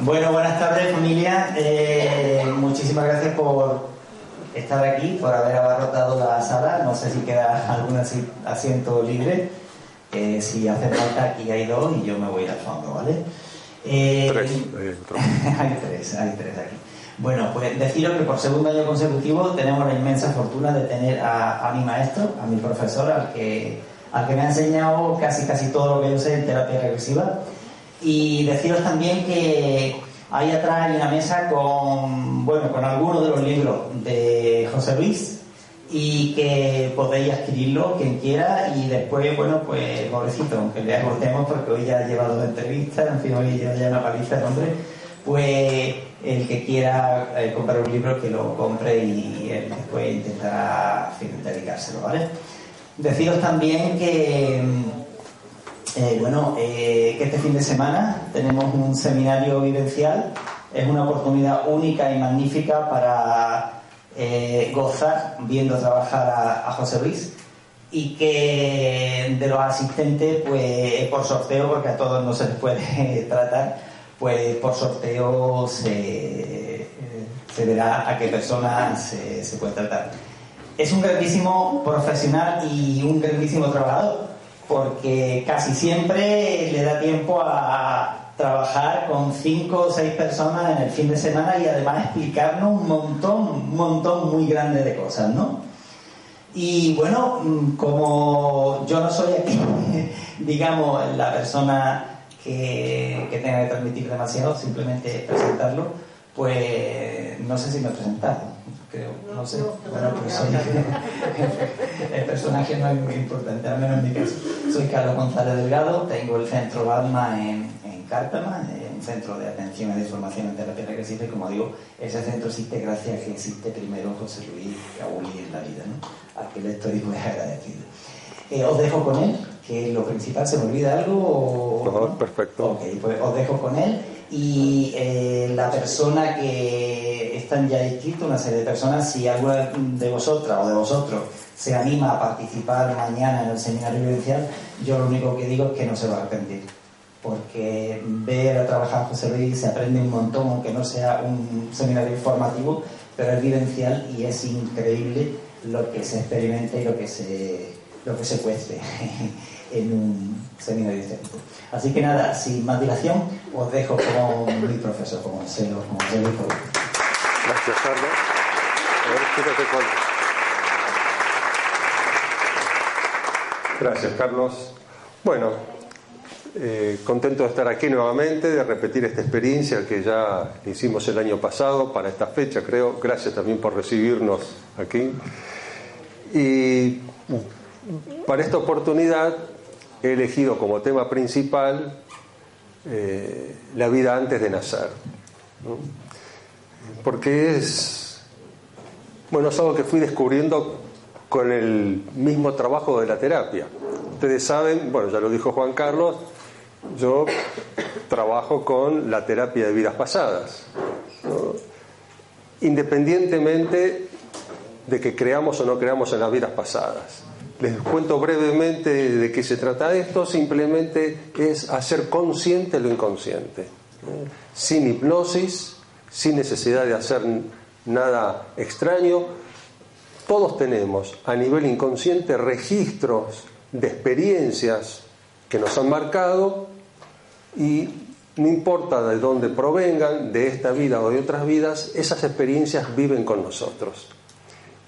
Bueno, buenas tardes familia. Eh, muchísimas gracias por estar aquí, por haber abarrotado la sala. No sé si queda algún asiento libre. Eh, si hace falta, aquí hay dos y yo me voy al fondo, ¿vale? Eh, tres. hay tres, hay tres aquí. Bueno, pues deciros que por segundo año consecutivo tenemos la inmensa fortuna de tener a, mi maestro, a mi profesor, al que, al que me ha enseñado casi casi todo lo que yo sé en terapia regresiva. Y deciros también que ahí atrás hay una mesa con, bueno, con algunos de los libros de José Luis y que podéis adquirirlo quien quiera y después, bueno, pues pobrecito, aunque le acortemos porque hoy ya ha llevado la entrevista, en fin, hoy ya la paliza el hombre, pues el que quiera eh, comprar un libro que lo compre y él después intentará dedicárselo, ¿vale? Deciros también que, eh, bueno, eh, que este fin de semana tenemos un seminario vivencial, es una oportunidad única y magnífica para gozar viendo trabajar a, a José Luis y que de los asistentes, pues por sorteo, porque a todos no se les puede tratar, pues por sorteo se, verá a qué persona se, puede tratar. Es un grandísimo profesional y un grandísimo trabajador, porque casi siempre le da tiempo a trabajar con cinco o seis personas en el fin de semana y además explicarnos un montón, un montón muy grande de cosas, ¿no? Y bueno, mm, como yo no soy aquí, digamos, la persona que, tenga que transmitir demasiado, simplemente presentarlo, pues no sé si me he presentado, creo, no sé. Bueno, pues soy, el personaje no es muy importante, al menos en mi caso. Soy Carlos González Delgado, tengo el centro Balma en, en Cártama, un centro de atención y de formación en terapia regresiva, y como digo, ese centro existe gracias a que existe primero José Luis Gauli en la vida, ¿no? al que le estoy muy agradecido. Eh, os dejo con él, que lo principal, ¿se me olvida algo? No, perfecto. Ok, pues os dejo con él. Y eh, la persona que están ya inscritos, una serie de personas, si alguna de vosotras o de vosotros se anima a participar mañana en el seminario vivencial, yo lo único que digo es que no se va a arrepentir. Porque ver a trabajar José Luis se aprende un montón, aunque no sea un seminario informativo, pero es vivencial y es increíble lo que se experimenta y lo que se lo que se cueste en un seminario de Así que nada, sin más dilación, os dejo con mi profesor, como se lo, como se Gracias, Carlos. Gracias, Carlos. Bueno, eh, contento de estar aquí nuevamente, de repetir esta experiencia que ya hicimos el año pasado para esta fecha, creo. Gracias también por recibirnos aquí. Y para esta oportunidad he elegido como tema principal eh, la vida antes de nacer, porque es, bueno, es algo que fui descubriendo con el mismo trabajo de la terapia. Ustedes saben, bueno, ya lo dijo Juan Carlos, yo trabajo con la terapia de vidas pasadas, independientemente de que creamos o no creamos en las vidas pasadas. Les cuento brevemente de qué se trata esto, simplemente es hacer consciente lo inconsciente, sin hipnosis, sin necesidad de hacer nada extraño. Todos tenemos a nivel inconsciente registros de experiencias que nos han marcado y no importa de dónde provengan, de esta vida o de otras vidas, esas experiencias viven con nosotros.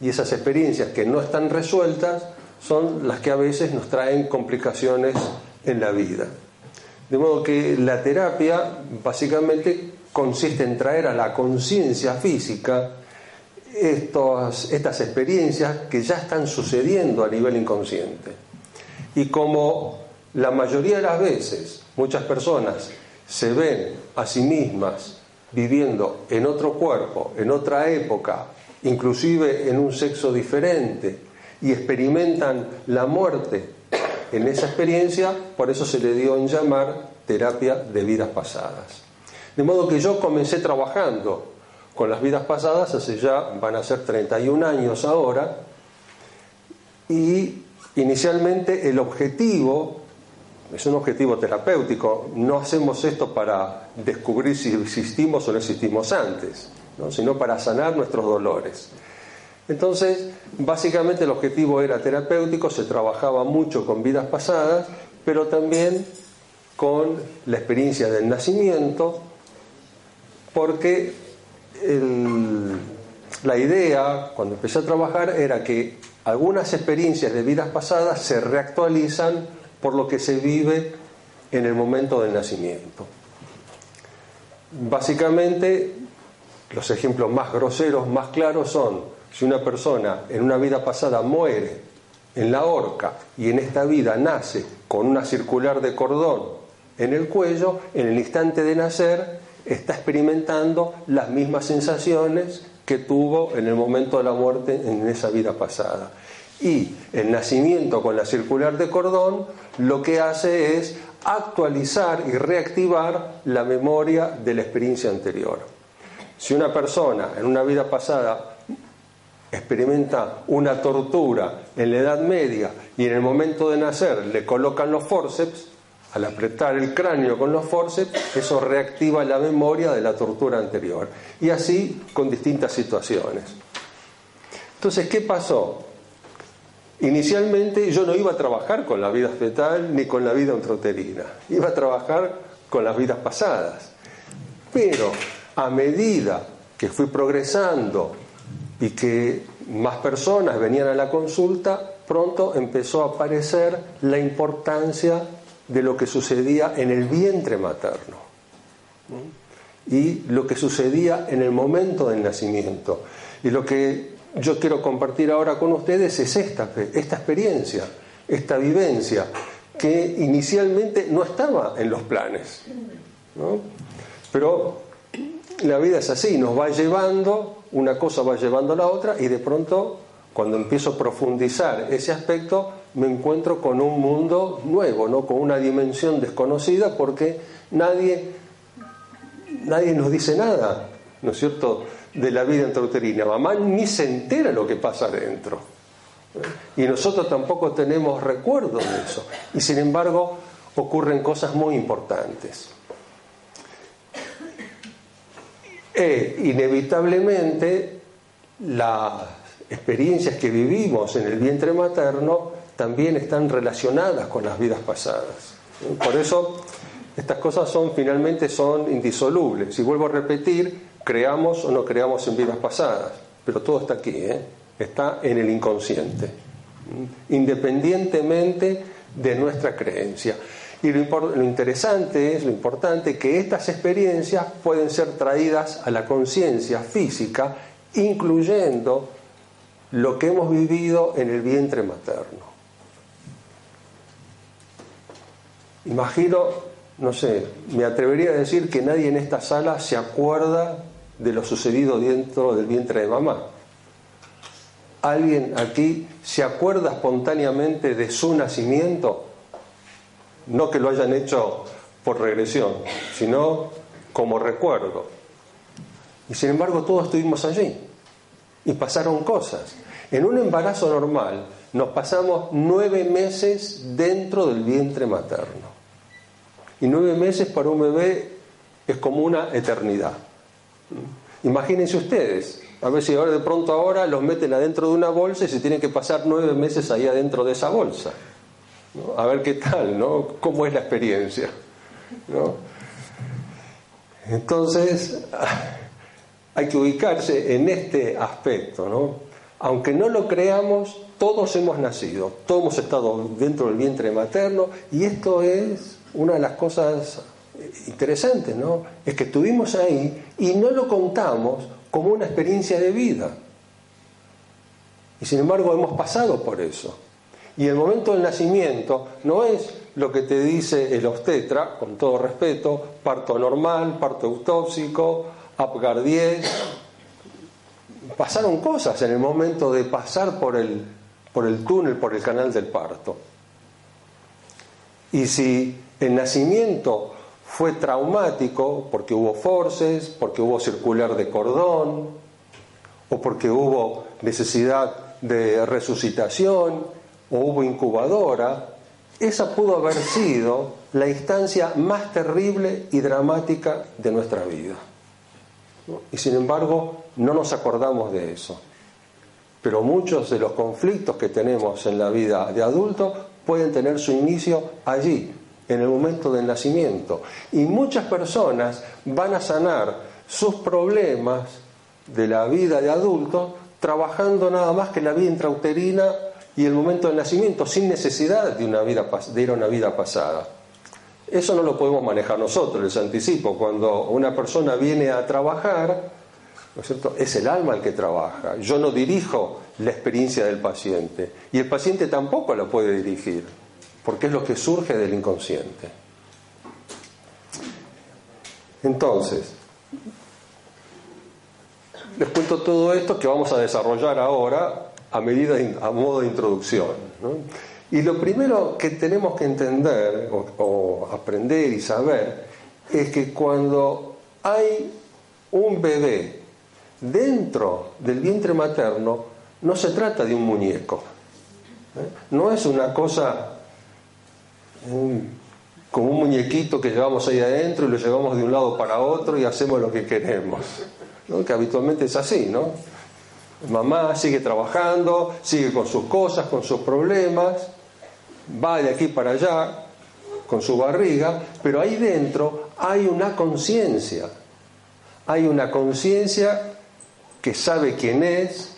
Y esas experiencias que no están resueltas son las que a veces nos traen complicaciones en la vida. De modo que la terapia básicamente consiste en traer a la conciencia física estas experiencias que ya están sucediendo a nivel inconsciente. Y como la mayoría de las veces muchas personas se ven a sí mismas viviendo en otro cuerpo, en otra época, inclusive en un sexo diferente, y experimentan la muerte en esa experiencia, por eso se le dio en llamar terapia de vidas pasadas. De modo que yo comencé trabajando con las vidas pasadas hace ya, van a ser 31 años ahora, y inicialmente el objetivo es un objetivo terapéutico, no hacemos esto para descubrir si existimos o no existimos antes, sino para sanar nuestros dolores. Entonces, básicamente el objetivo era terapéutico, se trabajaba mucho con vidas pasadas, pero también con la experiencia del nacimiento, porque la idea, cuando empecé a trabajar, era que algunas experiencias de vidas pasadas se reactualizan por lo que se vive en el momento del nacimiento. Básicamente, los ejemplos más groseros, más claros son si una persona en una vida pasada muere en la horca y en esta vida nace con una circular de cordón en el cuello, en el instante de nacer está experimentando las mismas sensaciones que tuvo en el momento de la muerte en esa vida pasada. Y el nacimiento con la circular de cordón lo que hace es actualizar y reactivar la memoria de la experiencia anterior. Si una persona en una vida pasada experimenta una tortura en la Edad Media y en el momento de nacer le colocan los forceps, al apretar el cráneo con los forceps, eso reactiva la memoria de la tortura anterior. Y así con distintas situaciones. Entonces, ¿qué pasó? Inicialmente yo no iba a trabajar con la vida fetal ni con la vida intrauterina, iba a trabajar con las vidas pasadas. Pero a medida que fui progresando y que más personas venían a la consulta, pronto empezó a aparecer la importancia de lo que sucedía en el vientre materno y lo que sucedía en el momento del nacimiento. Y lo que yo quiero compartir ahora con ustedes es esta, esta experiencia, esta vivencia, que inicialmente no estaba en los planes. Pero la vida es así, nos va llevando una cosa va llevando a la otra y de pronto, cuando empiezo a profundizar ese aspecto, me encuentro con un mundo nuevo, ¿no? con una dimensión desconocida porque nadie, nadie nos dice nada, ¿no es cierto?, de la vida intrauterina. Mamá ni se entera lo que pasa adentro. Y nosotros tampoco tenemos recuerdos de eso. Y sin embargo, ocurren cosas muy importantes. E inevitablemente las experiencias que vivimos en el vientre materno también están relacionadas con las vidas pasadas. Por eso estas cosas son finalmente son indisolubles. Y vuelvo a repetir, creamos o no creamos en vidas pasadas, pero todo está aquí, ¿eh? está en el inconsciente, independientemente de nuestra creencia. Y lo, interesante es, lo importante, que estas experiencias pueden ser traídas a la conciencia física, incluyendo lo que hemos vivido en el vientre materno. Imagino, no sé, me atrevería a decir que nadie en esta sala se acuerda de lo sucedido dentro del vientre de mamá. ¿Alguien aquí se acuerda espontáneamente de su nacimiento? No que lo hayan hecho por regresión, sino como recuerdo. Y sin embargo todos estuvimos allí y pasaron cosas. En un embarazo normal nos pasamos nueve meses dentro del vientre materno. Y nueve meses para un bebé es como una eternidad. Imagínense ustedes, a ver si ahora de pronto ahora los meten adentro de una bolsa y se tienen que pasar nueve meses ahí adentro de esa bolsa a ver qué tal, ¿no? ¿Cómo es la experiencia? Entonces, hay que ubicarse en este aspecto, ¿no? Aunque no lo creamos, todos hemos nacido, todos hemos estado dentro del vientre materno y esto es una de las cosas interesantes, ¿no? Es que estuvimos ahí y no lo contamos como una experiencia de vida. Y sin embargo hemos pasado por eso. Y el momento del nacimiento no es lo que te dice el obstetra, con todo respeto, parto normal, parto autópsico, Apgar 10. Pasaron cosas en el momento de pasar por el, por el túnel, por el canal del parto. Y si el nacimiento fue traumático porque hubo forces, porque hubo circular de cordón, o porque hubo necesidad de resucitación, o hubo incubadora, esa pudo haber sido la instancia más terrible y dramática de nuestra vida. Y sin embargo, no nos acordamos de eso. Pero muchos de los conflictos que tenemos en la vida de adulto pueden tener su inicio allí, en el momento del nacimiento. Y muchas personas van a sanar sus problemas de la vida de adulto trabajando nada más que la vida intrauterina y el momento del nacimiento, sin necesidad de, una vida, de ir a una vida pasada. Eso no lo podemos manejar nosotros, les anticipo. Cuando una persona viene a trabajar, ¿no es, cierto? es el alma el que trabaja. Yo no dirijo la experiencia del paciente y el paciente tampoco la puede dirigir, porque es lo que surge del inconsciente. Entonces, les cuento todo esto que vamos a desarrollar ahora a a modo de introducción. Y lo primero que tenemos que entender o, aprender y saber es que cuando hay un bebé dentro del vientre materno, no se trata de un muñeco. ¿eh? No es una cosa como un muñequito que llevamos ahí adentro y lo llevamos de un lado para otro y hacemos lo que queremos. Que habitualmente es así, ¿no? Mamá sigue trabajando, sigue con sus cosas, con sus problemas, va de aquí para allá con su barriga, pero ahí dentro hay una conciencia, hay una conciencia que sabe quién es,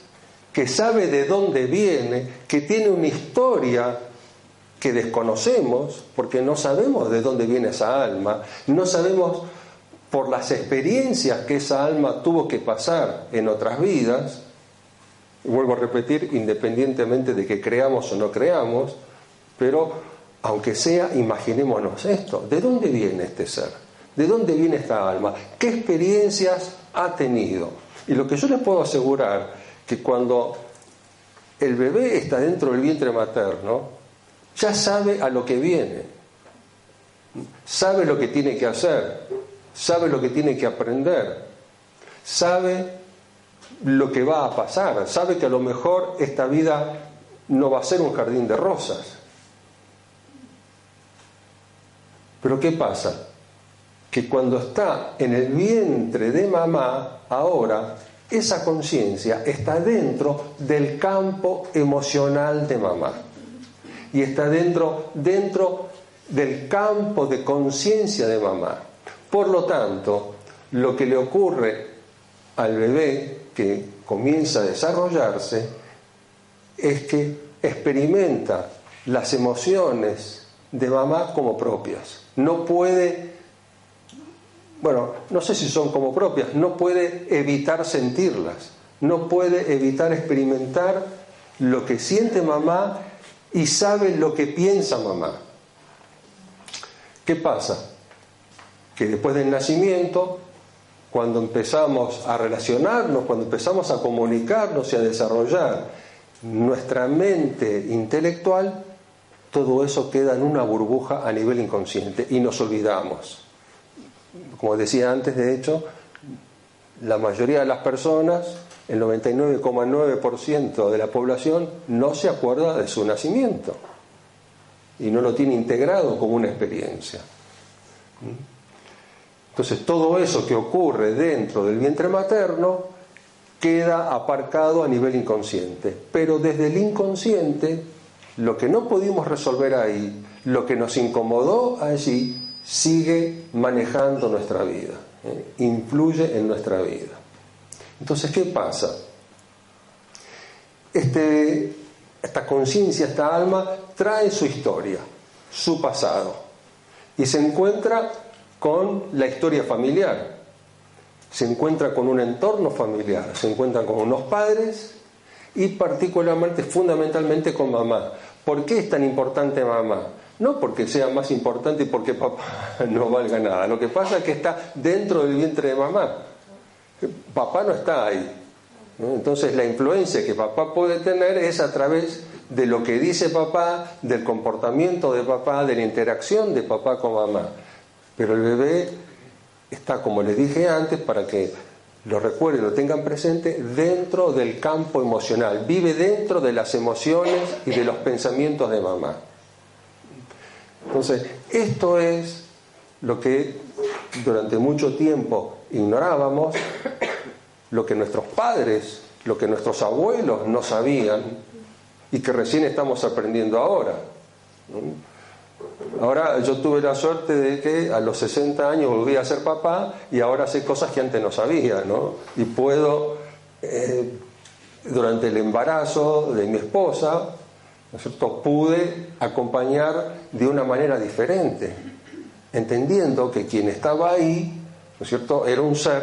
que sabe de dónde viene, que tiene una historia que desconocemos, porque no sabemos de dónde viene esa alma, no sabemos por las experiencias que esa alma tuvo que pasar en otras vidas, vuelvo a repetir, independientemente de que creamos o no creamos, pero aunque sea, imaginémonos esto, ¿de dónde viene este ser? ¿De dónde viene esta alma? ¿Qué experiencias ha tenido? Y lo que yo les puedo asegurar, que cuando el bebé está dentro del vientre materno, ya sabe a lo que viene, sabe lo que tiene que hacer, sabe lo que tiene que aprender, sabe lo que va a pasar, sabe que a lo mejor esta vida no va a ser un jardín de rosas. Pero ¿qué pasa? Que cuando está en el vientre de mamá, ahora, esa conciencia está dentro del campo emocional de mamá. Y está dentro, dentro del campo de conciencia de mamá. Por lo tanto, lo que le ocurre al bebé que comienza a desarrollarse es que experimenta las emociones de mamá como propias. No puede, bueno, no sé si son como propias, no puede evitar sentirlas, no puede evitar experimentar lo que siente mamá y sabe lo que piensa mamá. ¿Qué pasa? que después del nacimiento, cuando empezamos a relacionarnos, cuando empezamos a comunicarnos y a desarrollar nuestra mente intelectual, todo eso queda en una burbuja a nivel inconsciente y nos olvidamos. Como decía antes, de hecho, la mayoría de las personas, el 99,9% de la población, no se acuerda de su nacimiento y no lo tiene integrado como una experiencia. Entonces todo eso que ocurre dentro del vientre materno queda aparcado a nivel inconsciente. Pero desde el inconsciente, lo que no pudimos resolver ahí, lo que nos incomodó allí, sigue manejando nuestra vida, ¿eh? influye en nuestra vida. Entonces, ¿qué pasa? Este, esta conciencia, esta alma, trae su historia, su pasado, y se encuentra con la historia familiar, se encuentra con un entorno familiar, se encuentra con unos padres y particularmente, fundamentalmente con mamá. ¿Por qué es tan importante mamá? No porque sea más importante y porque papá no valga nada. Lo que pasa es que está dentro del vientre de mamá. Papá no está ahí. Entonces la influencia que papá puede tener es a través de lo que dice papá, del comportamiento de papá, de la interacción de papá con mamá. Pero el bebé está, como les dije antes, para que lo recuerden, lo tengan presente, dentro del campo emocional, vive dentro de las emociones y de los pensamientos de mamá. Entonces, esto es lo que durante mucho tiempo ignorábamos, lo que nuestros padres, lo que nuestros abuelos no sabían y que recién estamos aprendiendo ahora. Ahora yo tuve la suerte de que a los 60 años volví a ser papá y ahora sé cosas que antes no sabía, ¿no? Y puedo, eh, durante el embarazo de mi esposa, ¿no es cierto?, pude acompañar de una manera diferente, entendiendo que quien estaba ahí, ¿no es cierto?, era un ser,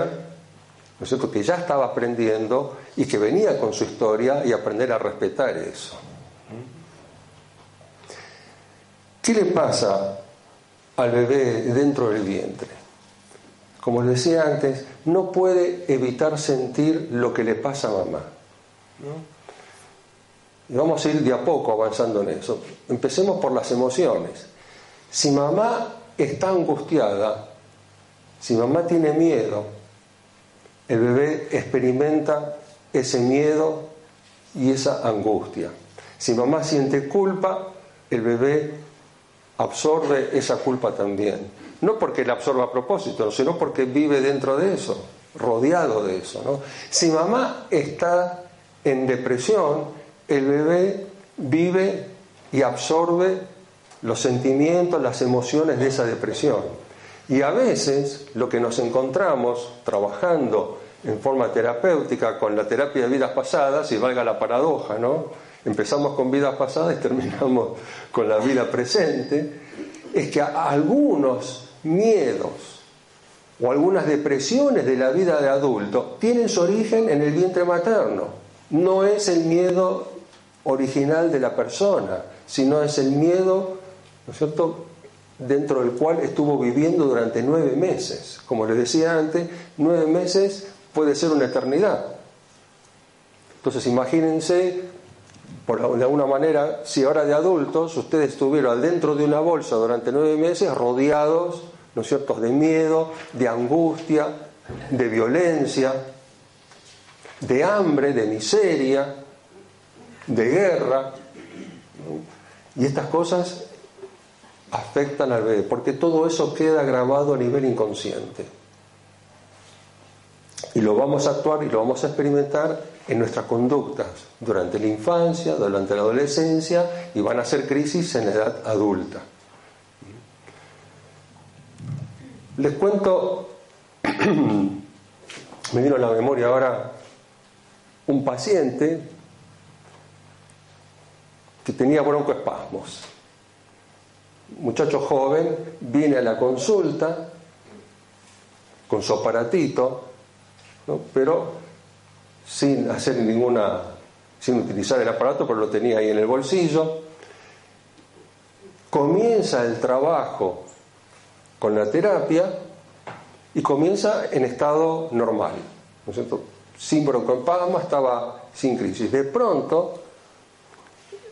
¿no es cierto?, que ya estaba aprendiendo y que venía con su historia y aprender a respetar eso. ¿Qué le pasa al bebé dentro del vientre? Como les decía antes, no puede evitar sentir lo que le pasa a mamá. Y vamos a ir de a poco avanzando en eso. Empecemos por las emociones. Si mamá está angustiada, si mamá tiene miedo, el bebé experimenta ese miedo y esa angustia. Si mamá siente culpa, el bebé absorbe esa culpa también. No porque la absorba a propósito, sino porque vive dentro de eso, rodeado de eso. Si mamá está en depresión, el bebé vive y absorbe los sentimientos, las emociones de esa depresión. Y a veces lo que nos encontramos trabajando en forma terapéutica con la terapia de vidas pasadas, y valga la paradoja, ¿no? Empezamos con vidas pasadas y terminamos con la vida presente, es que algunos miedos o algunas depresiones de la vida de adulto tienen su origen en el vientre materno. No es el miedo original de la persona, sino es el miedo, ¿no es cierto?, dentro del cual estuvo viviendo durante nueve meses. Como les decía antes, nueve meses puede ser una eternidad. Entonces imagínense por de alguna manera, si ahora de adultos ustedes estuvieron dentro de una bolsa durante nueve meses rodeados, ¿no es cierto?, de miedo, de angustia, de violencia, de hambre, de miseria, de guerra. Y estas cosas afectan al bebé, porque todo eso queda grabado a nivel inconsciente. Y lo vamos a actuar y lo vamos a experimentar en nuestras conductas durante la infancia, durante la adolescencia y van a ser crisis en la edad adulta. Les cuento, me vino a la memoria ahora un paciente que tenía broncoespasmos. Muchacho joven, viene a la consulta con su aparatito, pero sin hacer ninguna, sin utilizar el aparato, pero lo tenía ahí en el bolsillo. Comienza el trabajo con la terapia y comienza en estado normal, ¿no es cierto? Sin broncoespasma, estaba sin crisis. De pronto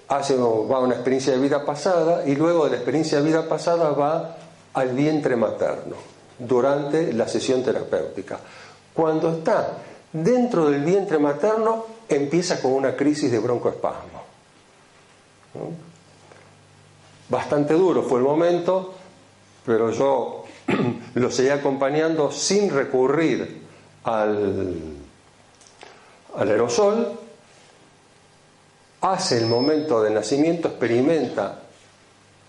hace, va a una experiencia de vida pasada y luego de la experiencia de vida pasada va al vientre materno durante la sesión terapéutica. Cuando está dentro del vientre materno empieza con una crisis de broncoespasmo. Bastante duro fue el momento, pero yo lo seguí acompañando sin recurrir al, al aerosol. Hace el momento de nacimiento, experimenta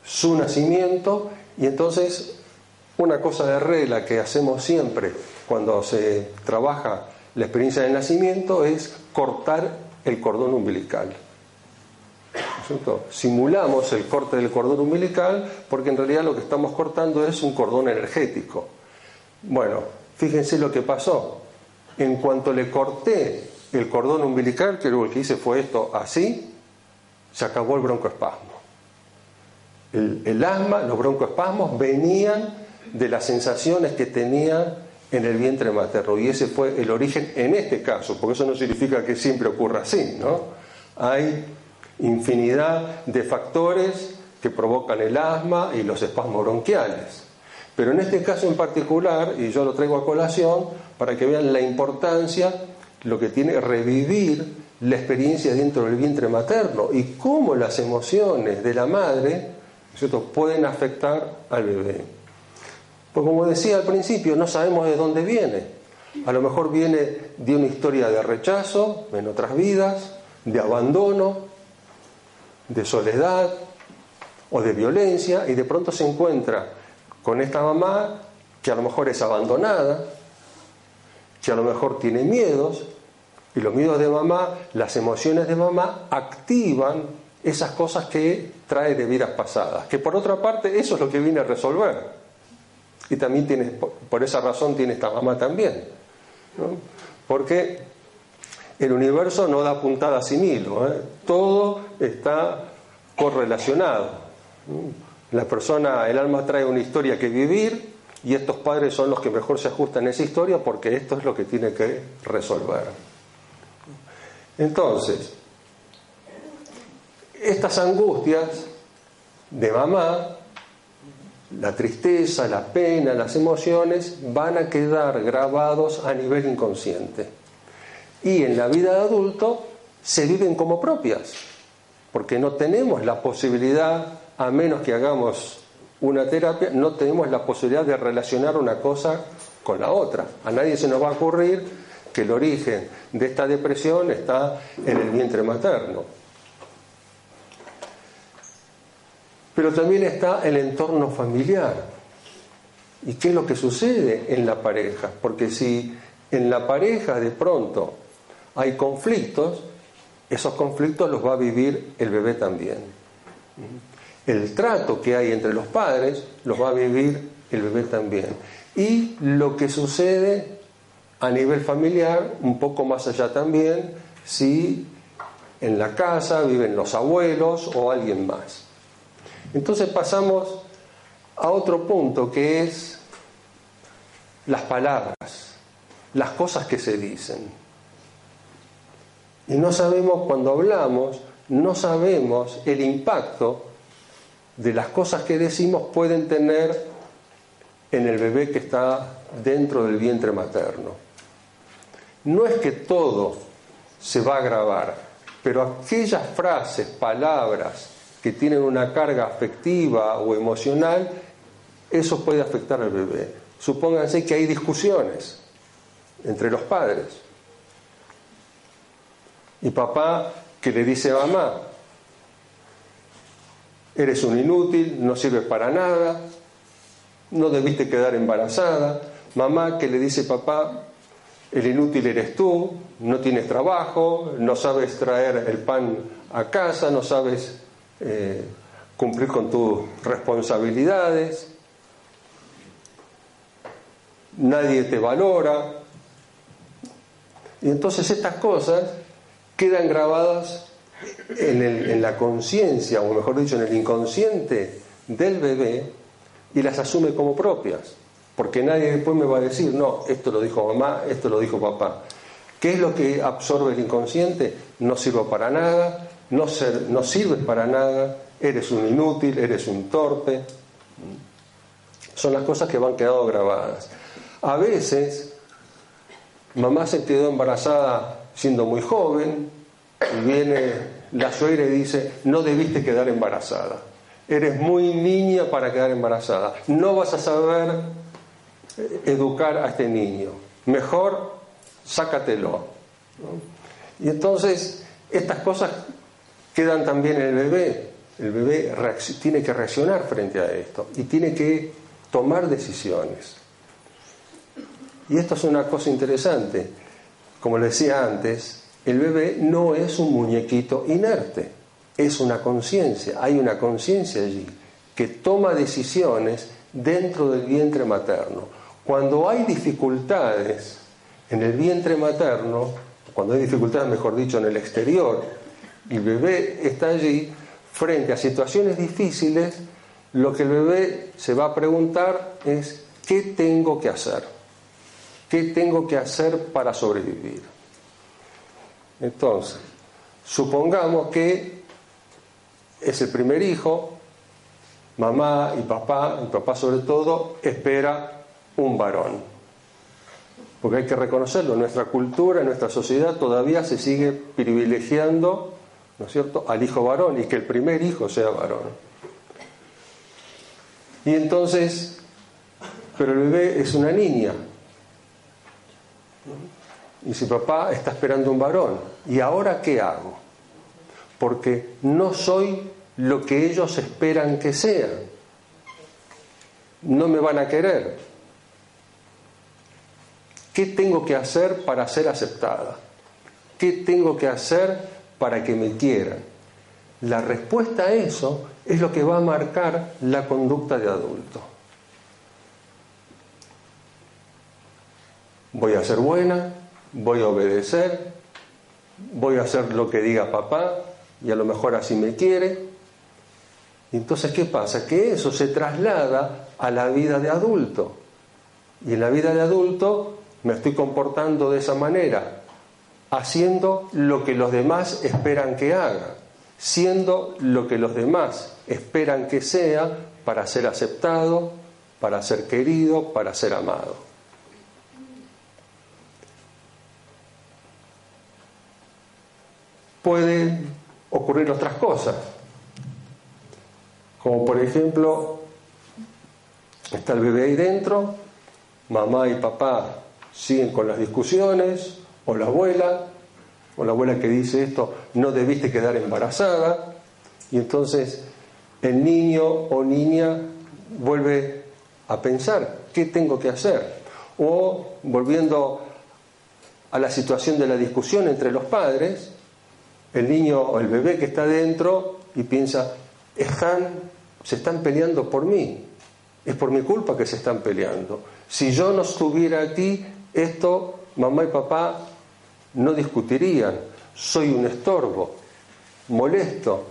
su nacimiento y entonces una cosa de regla que hacemos siempre cuando se trabaja la experiencia del nacimiento es cortar el cordón umbilical. Simulamos el corte del cordón umbilical porque en realidad lo que estamos cortando es un cordón energético. Bueno, fíjense lo que pasó. En cuanto le corté el cordón umbilical, que lo que hice fue esto así, se acabó el broncoespasmo. El, el asma, los broncoespasmos venían de las sensaciones que tenía en el vientre materno. Y ese fue el origen en este caso, porque eso no significa que siempre ocurra así, ¿no? Hay infinidad de factores que provocan el asma y los espasmos bronquiales. Pero en este caso en particular, y yo lo traigo a colación, para que vean la importancia, lo que tiene revivir la experiencia dentro del vientre materno y cómo las emociones de la madre ¿cierto? pueden afectar al bebé. Pues como decía al principio, no sabemos de dónde viene. A lo mejor viene de una historia de rechazo en otras vidas, de abandono, de soledad o de violencia, y de pronto se encuentra con esta mamá que a lo mejor es abandonada, que a lo mejor tiene miedos, y los miedos de mamá, las emociones de mamá activan esas cosas que trae de vidas pasadas, que por otra parte eso es lo que viene a resolver. Y también tiene, por esa razón tiene esta mamá también. Porque el universo no da puntada sin hilo, ¿eh? todo está correlacionado. La persona, el alma trae una historia que vivir y estos padres son los que mejor se ajustan a esa historia porque esto es lo que tiene que resolver. Entonces, estas angustias de mamá, la tristeza, la pena, las emociones, van a quedar grabados a nivel inconsciente. Y en la vida de adulto se viven como propias, porque no tenemos la posibilidad, a menos que hagamos una terapia, no tenemos la posibilidad de relacionar una cosa con la otra. A nadie se nos va a ocurrir que el origen de esta depresión está en el vientre materno. Pero también está el entorno familiar. ¿Y qué es lo que sucede en la pareja? Porque si en la pareja de pronto hay conflictos, esos conflictos los va a vivir el bebé también. El trato que hay entre los padres los va a vivir el bebé también. Y lo que sucede a nivel familiar, un poco más allá también, si en la casa viven los abuelos o alguien más. Entonces pasamos a otro punto que es las palabras, las cosas que se dicen. Y no sabemos cuando hablamos, no sabemos el impacto de las cosas que decimos pueden tener en el bebé que está dentro del vientre materno. No es que todo se va a grabar, pero aquellas frases, palabras que tienen una carga afectiva o emocional, eso puede afectar al bebé. Supónganse que hay discusiones entre los padres. Y papá que le dice a mamá, eres un inútil, no sirves para nada, no debiste quedar embarazada. Mamá que le dice papá, el inútil eres tú, no tienes trabajo, no sabes traer el pan a casa, no sabes eh, cumplir con tus responsabilidades, nadie te valora. Y entonces estas cosas quedan grabadas en, en la conciencia, o mejor dicho, en el inconsciente del bebé y las asume como propias. Porque nadie después me va a decir, no, esto lo dijo mamá, esto lo dijo papá. ¿Qué es lo que absorbe el inconsciente? No sirvo para nada, no, ser, no sirves para nada, eres un inútil, eres un torpe. Son las cosas que van quedando grabadas. A veces, mamá se quedó embarazada siendo muy joven y viene la suegra y dice, no debiste quedar embarazada. Eres muy niña para quedar embarazada. No vas a saber educar a este niño. Mejor sácatelo. Y entonces estas cosas quedan también en el bebé. El bebé tiene que reaccionar frente a esto y tiene que tomar decisiones. Y esto es una cosa interesante. Como le decía antes, el bebé no es un muñequito inerte, es una conciencia, hay una conciencia allí que toma decisiones dentro del vientre materno. Cuando hay dificultades en el vientre materno, cuando hay dificultades, mejor dicho, en el exterior, el bebé está allí, frente a situaciones difíciles, lo que el bebé se va a preguntar es, ¿qué tengo que hacer? ¿Qué tengo que hacer para sobrevivir? Entonces, supongamos que es el primer hijo mamá y papá, y papá sobre todo, espera un varón. Porque hay que reconocerlo, nuestra cultura, nuestra sociedad todavía se sigue privilegiando, ¿no es cierto?, al hijo varón y que el primer hijo sea varón. Y entonces, pero el bebé es una niña. Y si papá está esperando un varón, ¿y ahora qué hago? Porque no soy lo que ellos esperan que sean. No me van a querer. ¿Qué tengo que hacer para ser aceptada? ¿Qué tengo que hacer para que me quieran? La respuesta a eso es lo que va a marcar la conducta de adulto. Voy a ser buena, voy a obedecer, voy a hacer lo que diga papá y a lo mejor así me quiere. entonces, ¿qué pasa? Que eso se traslada a la vida de adulto. Y en la vida de adulto me estoy comportando de esa manera, haciendo lo que los demás esperan que haga, siendo lo que los demás esperan que sea para ser aceptado, para ser querido, para ser amado. Pueden ocurrir otras cosas, como por ejemplo, está el bebé ahí dentro, mamá y papá siguen con las discusiones, o la abuela, o la abuela que dice esto, no debiste quedar embarazada, y entonces el niño o niña vuelve a pensar, ¿qué tengo que hacer? O volviendo a la situación de la discusión entre los padres, el niño o el bebé que está dentro y piensa, están, se están peleando por mí, es por mi culpa que se están peleando. Si yo no estuviera aquí, esto mamá y papá no discutirían. Soy un estorbo, molesto.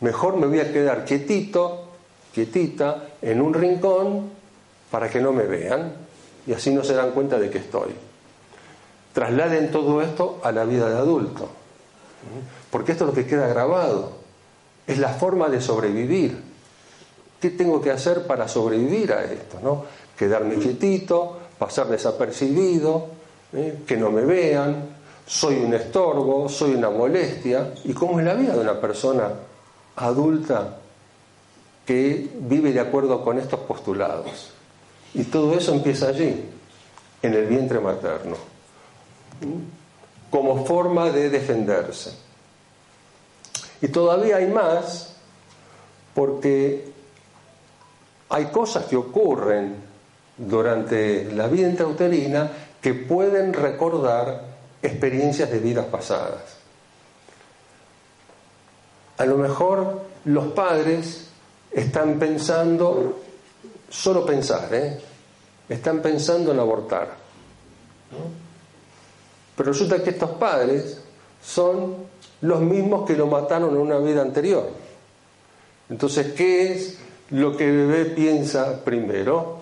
Mejor me voy a quedar quietito, quietita, en un rincón para que no me vean y así no se dan cuenta de que estoy. Trasladen todo esto a la vida de adulto, porque esto es lo que queda grabado, es la forma de sobrevivir. ¿Qué tengo que hacer para sobrevivir a esto? ¿no? Quedarme quietito, pasar desapercibido, ¿eh? que no me vean, soy un estorbo, soy una molestia. ¿Y cómo es la vida de una persona adulta que vive de acuerdo con estos postulados? Y todo eso empieza allí, en el vientre materno, como forma de defenderse. Y todavía hay más, porque hay cosas que ocurren durante la vida intrauterina que pueden recordar experiencias de vidas pasadas. A lo mejor los padres están pensando, solo pensar, ¿eh? están pensando en abortar. Pero resulta que estos padres son los mismos que lo mataron en una vida anterior. Entonces, ¿qué es lo que el bebé piensa primero?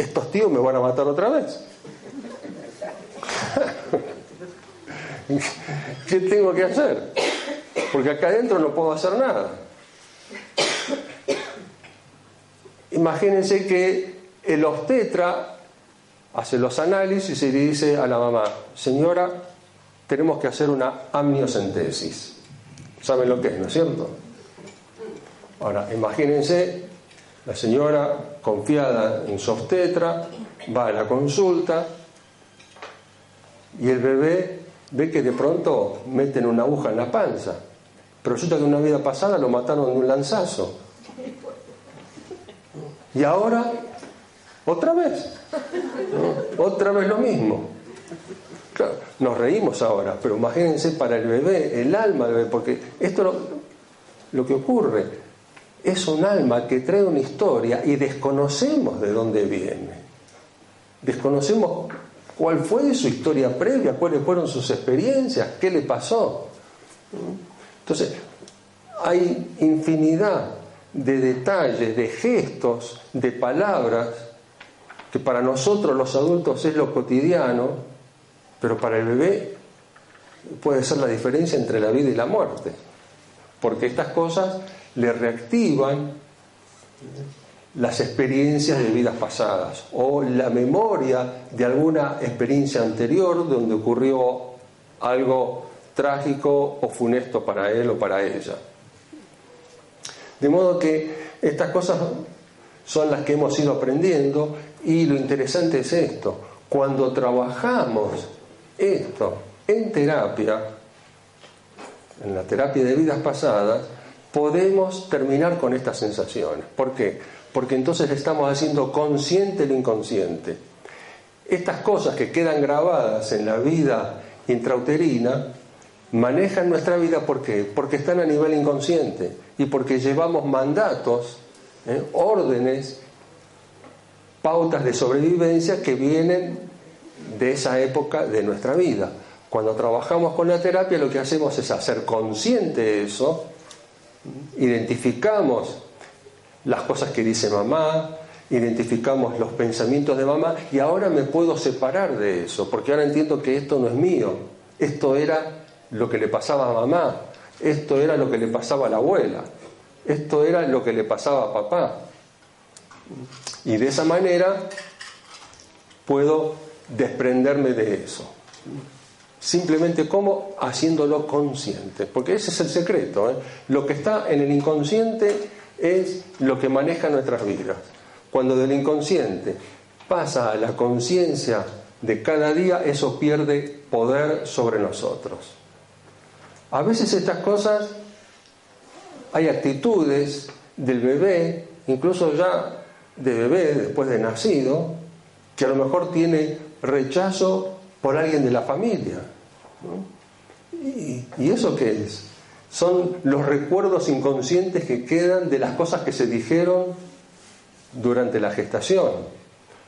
estos tíos me van a matar otra vez. ¿Qué tengo que hacer? Porque acá adentro no puedo hacer nada. Imagínense que el obstetra hace los análisis y le dice a la mamá, señora, tenemos que hacer una amniocentesis. ¿Saben lo que es, no es cierto? Ahora, imagínense la señora, confiada en su obstetra, va a la consulta y el bebé ve que de pronto meten una aguja en la panza. Pero resulta que una vida pasada lo mataron de un lanzazo. Y ahora, otra vez. Otra vez lo mismo. nos reímos ahora, pero imagínense para el bebé, el alma del bebé, porque esto lo que ocurre es un alma que trae una historia y desconocemos de dónde viene. Desconocemos cuál fue su historia previa, cuáles fueron sus experiencias, qué le pasó. Entonces, hay infinidad de detalles, de gestos, de palabras, que para nosotros los adultos es lo cotidiano, pero para el bebé puede ser la diferencia entre la vida y la muerte. Porque estas cosas le reactivan las experiencias de vidas pasadas o la memoria de alguna experiencia anterior donde ocurrió algo trágico o funesto para él o para ella. De modo que estas cosas son las que hemos ido aprendiendo y lo interesante es esto, cuando trabajamos esto en terapia, en la terapia de vidas pasadas, podemos terminar con estas sensaciones. ¿Por qué? Porque entonces estamos haciendo consciente lo inconsciente. Estas cosas que quedan grabadas en la vida intrauterina manejan nuestra vida ¿por qué? Porque están a nivel inconsciente y porque llevamos mandatos, ¿eh? órdenes, pautas de sobrevivencia que vienen de esa época de nuestra vida. Cuando trabajamos con la terapia lo que hacemos es hacer consciente eso, identificamos las cosas que dice mamá, identificamos los pensamientos de mamá y ahora me puedo separar de eso, porque ahora entiendo que esto no es mío, esto era lo que le pasaba a mamá, esto era lo que le pasaba a la abuela, esto era lo que le pasaba a papá. Y de esa manera puedo desprenderme de eso. Simplemente como haciéndolo consciente, porque ese es el secreto. ¿eh? Lo que está en el inconsciente es lo que maneja nuestras vidas. Cuando del inconsciente pasa a la conciencia de cada día, eso pierde poder sobre nosotros. A veces estas cosas, hay actitudes del bebé, incluso ya de bebé, después de nacido, que a lo mejor tiene rechazo por alguien de la familia. ¿Y, ¿Y eso qué es? Son los recuerdos inconscientes que quedan de las cosas que se dijeron durante la gestación.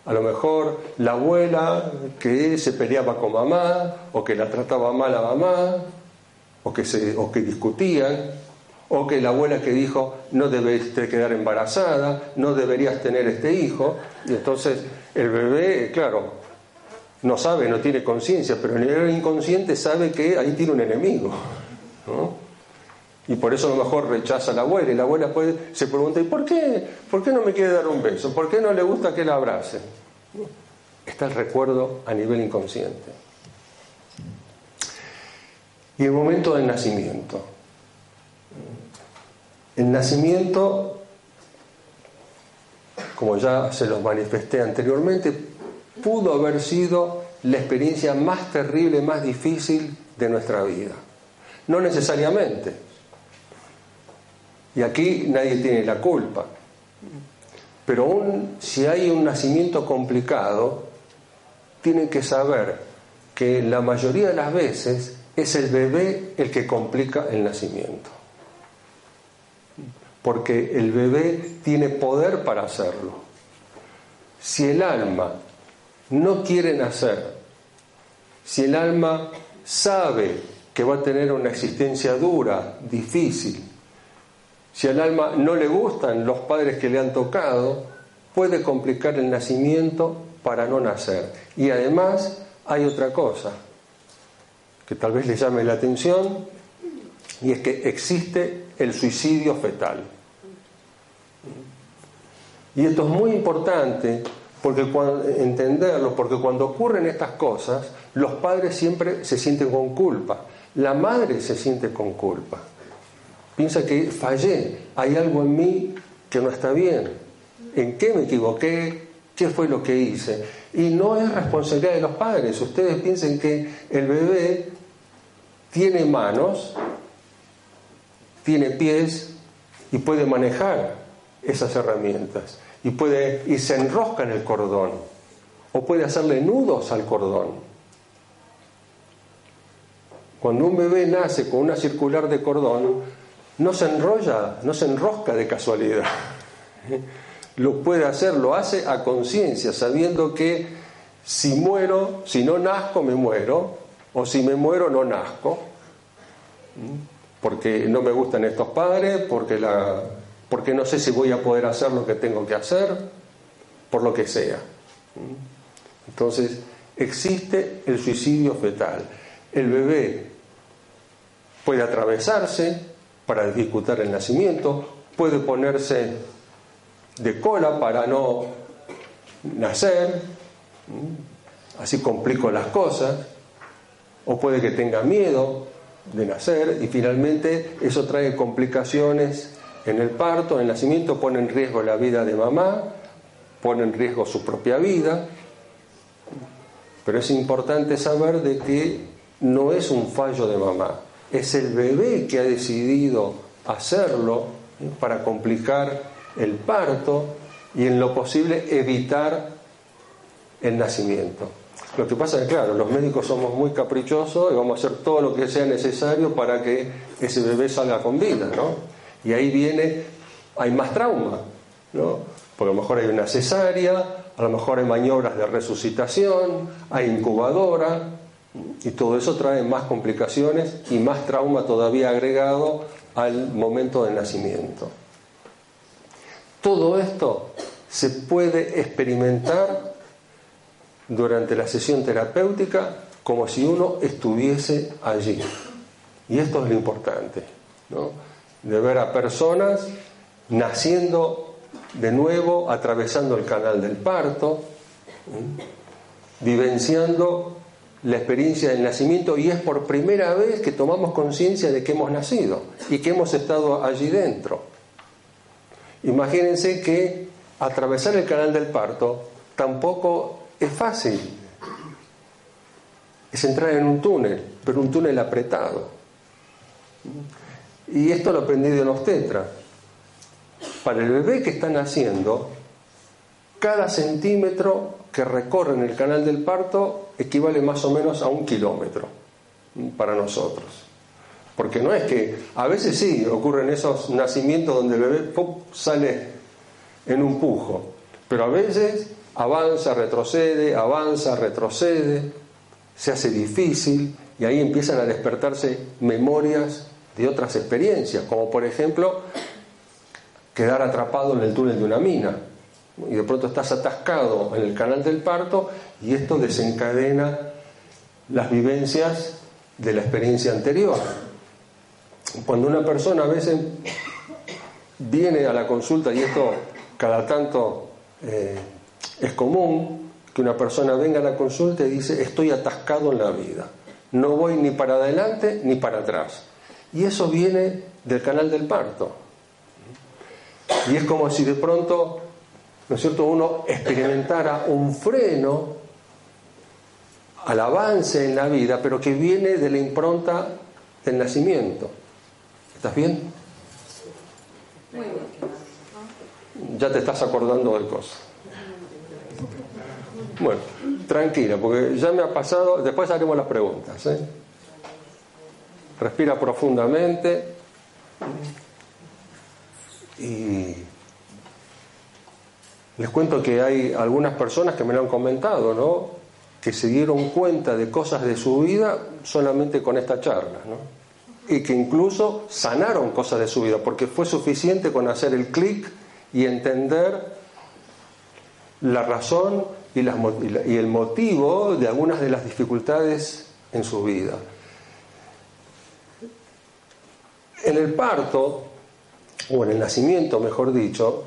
A lo mejor la abuela que se peleaba con mamá o que la trataba mal a mamá o que, se, o que discutían o que la abuela que dijo no debes quedar embarazada, no deberías tener este hijo y entonces el bebé, claro, no sabe, no tiene conciencia, pero en el inconsciente sabe que ahí tiene un enemigo. Y por eso a lo mejor rechaza a la abuela. Y la abuela puede, se pregunta, ¿y por qué? ¿Por qué no me quiere dar un beso? ¿Por qué no le gusta que la abrace? Está el recuerdo a nivel inconsciente. Y el momento del nacimiento. El nacimiento, como ya se los manifesté anteriormente, pudo haber sido la experiencia más terrible, más difícil de nuestra vida. No necesariamente, y aquí nadie tiene la culpa. Pero aún si hay un nacimiento complicado, tienen que saber que la mayoría de las veces es el bebé el que complica el nacimiento. Porque el bebé tiene poder para hacerlo. Si el alma no quiere nacer, si el alma sabe que va a tener una existencia dura, difícil, si al alma no le gustan los padres que le han tocado, puede complicar el nacimiento para no nacer. Y además hay otra cosa que tal vez le llame la atención, y es que existe el suicidio fetal. Y esto es muy importante porque cuando, entenderlo, porque cuando ocurren estas cosas, los padres siempre se sienten con culpa, la madre se siente con culpa. Piensa que fallé, hay algo en mí que no está bien, en qué me equivoqué, qué fue lo que hice. Y no es responsabilidad de los padres, ustedes piensen que el bebé tiene manos, tiene pies y puede manejar esas herramientas y puede y se enrosca en el cordón o puede hacerle nudos al cordón. Cuando un bebé nace con una circular de cordón, no se enrolla, no se enrosca de casualidad. Lo puede hacer, lo hace a conciencia, sabiendo que si muero, si no nazco, me muero, o si me muero, no nazco, porque no me gustan estos padres, porque, la, porque no sé si voy a poder hacer lo que tengo que hacer, por lo que sea. Entonces, existe el suicidio fetal. El bebé puede atravesarse, para dificultar el nacimiento, puede ponerse de cola para no nacer, así complico las cosas, o puede que tenga miedo de nacer y finalmente eso trae complicaciones en el parto, en el nacimiento, pone en riesgo la vida de mamá, pone en riesgo su propia vida, pero es importante saber de que no es un fallo de mamá, es el bebé que ha decidido hacerlo para complicar el parto y en lo posible evitar el nacimiento. Lo que pasa es que, claro, los médicos somos muy caprichosos y vamos a hacer todo lo que sea necesario para que ese bebé salga con vida, ¿no? Y ahí viene, hay más trauma, ¿no? Porque a lo mejor hay una cesárea, a lo mejor hay maniobras de resucitación, hay incubadora, y todo eso trae más complicaciones y más trauma todavía agregado al momento del nacimiento. Todo esto se puede experimentar durante la sesión terapéutica como si uno estuviese allí. Y esto es lo importante, ¿no? De ver a personas naciendo de nuevo, atravesando el canal del parto, vivenciando la experiencia del nacimiento y es por primera vez que tomamos conciencia de que hemos nacido y que hemos estado allí dentro. Imagínense que atravesar el canal del parto tampoco es fácil. Es entrar en un túnel, pero un túnel apretado. Y esto lo aprendí de los obstetra. Para el bebé que está naciendo, cada centímetro que recorre en el canal del parto equivale más o menos a un kilómetro para nosotros. Porque no es que, a veces sí, ocurren esos nacimientos donde el bebé sale en un pujo, pero a veces avanza, retrocede, avanza, retrocede, se hace difícil y ahí empiezan a despertarse memorias de otras experiencias, como por ejemplo quedar atrapado en el túnel de una mina y de pronto estás atascado en el canal del parto y esto desencadena las vivencias de la experiencia anterior. Cuando una persona a veces viene a la consulta, y esto cada tanto eh, es común, que una persona venga a la consulta y dice, estoy atascado en la vida, no voy ni para adelante ni para atrás. Y eso viene del canal del parto. Y es como si de pronto ¿no es cierto?, uno experimentara un freno al avance en la vida, pero que viene de la impronta del nacimiento. ¿Estás bien? Muy bien. Ya te estás acordando de cosas. Bueno, tranquila, porque ya me ha pasado, después haremos las preguntas. ¿eh? Respira profundamente y les cuento que hay algunas personas que me lo han comentado, ¿no? Que se dieron cuenta de cosas de su vida solamente con esta charla, ¿no? Y que incluso sanaron cosas de su vida, porque fue suficiente con hacer el clic y entender la razón y, y el motivo de algunas de las dificultades en su vida. En el parto, o en el nacimiento, mejor dicho,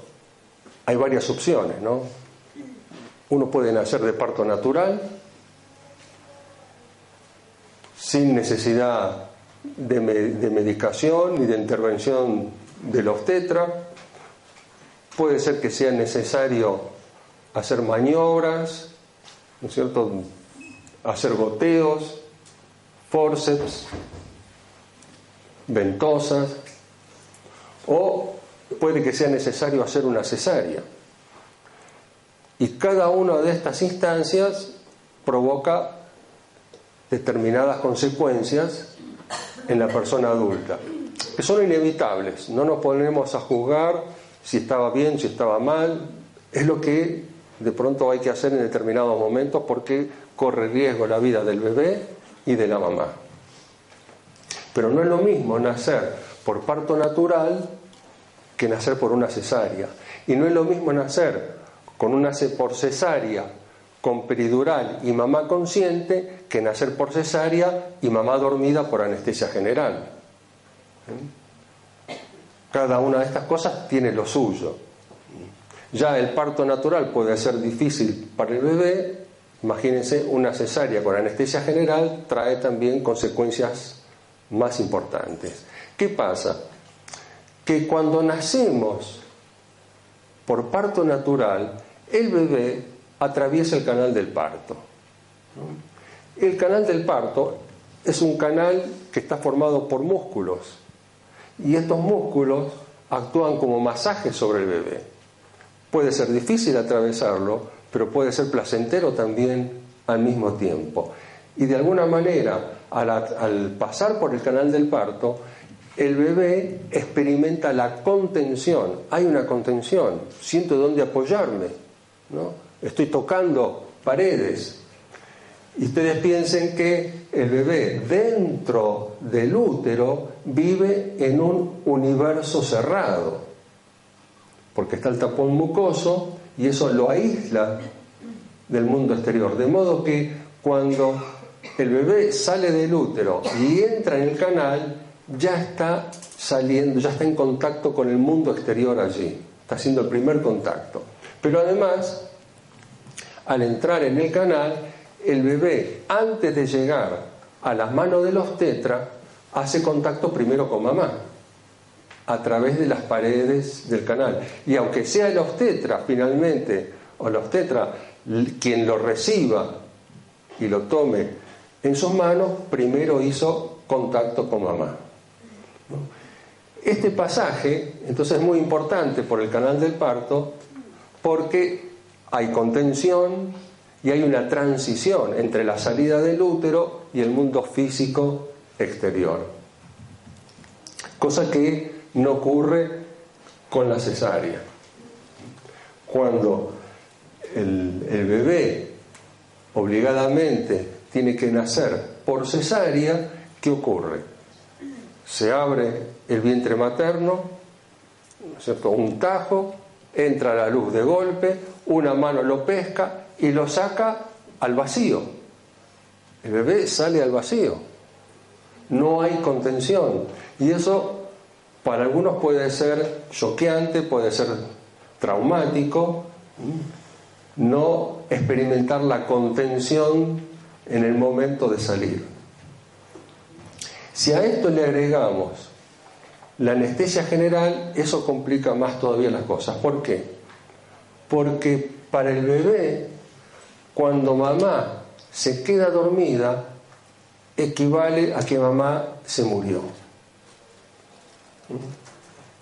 hay varias opciones, ¿no? Uno puede nacer de parto natural, sin necesidad de, medicación ni de intervención del obstetra. Puede ser que sea necesario hacer maniobras, ¿no es cierto? Hacer goteos, forceps, ventosas, o puede que sea necesario hacer una cesárea. Y cada una de estas instancias provoca determinadas consecuencias en la persona adulta, que son inevitables. No nos ponemos a juzgar si estaba bien, si estaba mal. Es lo que de pronto hay que hacer en determinados momentos porque corre riesgo la vida del bebé y de la mamá. Pero no es lo mismo nacer por parto natural que nacer por una cesárea. Y no es lo mismo nacer con una por cesárea con peridural y mamá consciente que nacer por cesárea y mamá dormida por anestesia general. Cada una de estas cosas tiene lo suyo. ya el parto natural puede ser difícil para el bebé, imagínense una cesárea con anestesia general trae también consecuencias más importantes. ¿Qué pasa? Que cuando nacemos por parto natural, el bebé atraviesa el canal del parto. El canal del parto es un canal que está formado por músculos y estos músculos actúan como masajes sobre el bebé. Puede ser difícil atravesarlo, pero puede ser placentero también al mismo tiempo. Y de alguna manera, al, pasar por el canal del parto, el bebé experimenta la contención. Hay una contención, siento dónde apoyarme, ¿no? Estoy tocando paredes. Y ustedes piensen que el bebé dentro del útero vive en un universo cerrado, porque está el tapón mucoso y eso lo aísla del mundo exterior. De modo que cuando el bebé sale del útero y entra en el canal, ya está saliendo, ya está en contacto con el mundo exterior allí, está haciendo el primer contacto. Pero además, al entrar en el canal, el bebé, antes de llegar a las manos de los tetras, hace contacto primero con mamá, a través de las paredes del canal. Y aunque sea el obstetra finalmente, o el obstetra quien lo reciba y lo tome en sus manos, primero hizo contacto con mamá. Este pasaje, entonces, es muy importante por el canal del parto, porque hay contención y hay una transición entre la salida del útero y el mundo físico exterior. Cosa que no ocurre con la cesárea. Cuando el, bebé obligadamente tiene que nacer por cesárea, ¿qué ocurre? Se abre el vientre materno, ¿cierto? un tajo, entra la luz de golpe, una mano lo pesca y lo saca al vacío. El bebé sale al vacío. No hay contención. Y eso para algunos puede ser choqueante, puede ser traumático, no experimentar la contención en el momento de salir. Si a esto le agregamos la anestesia general, eso complica más todavía las cosas. ¿Por qué? Porque para el bebé, cuando mamá se queda dormida, equivale a que mamá se murió.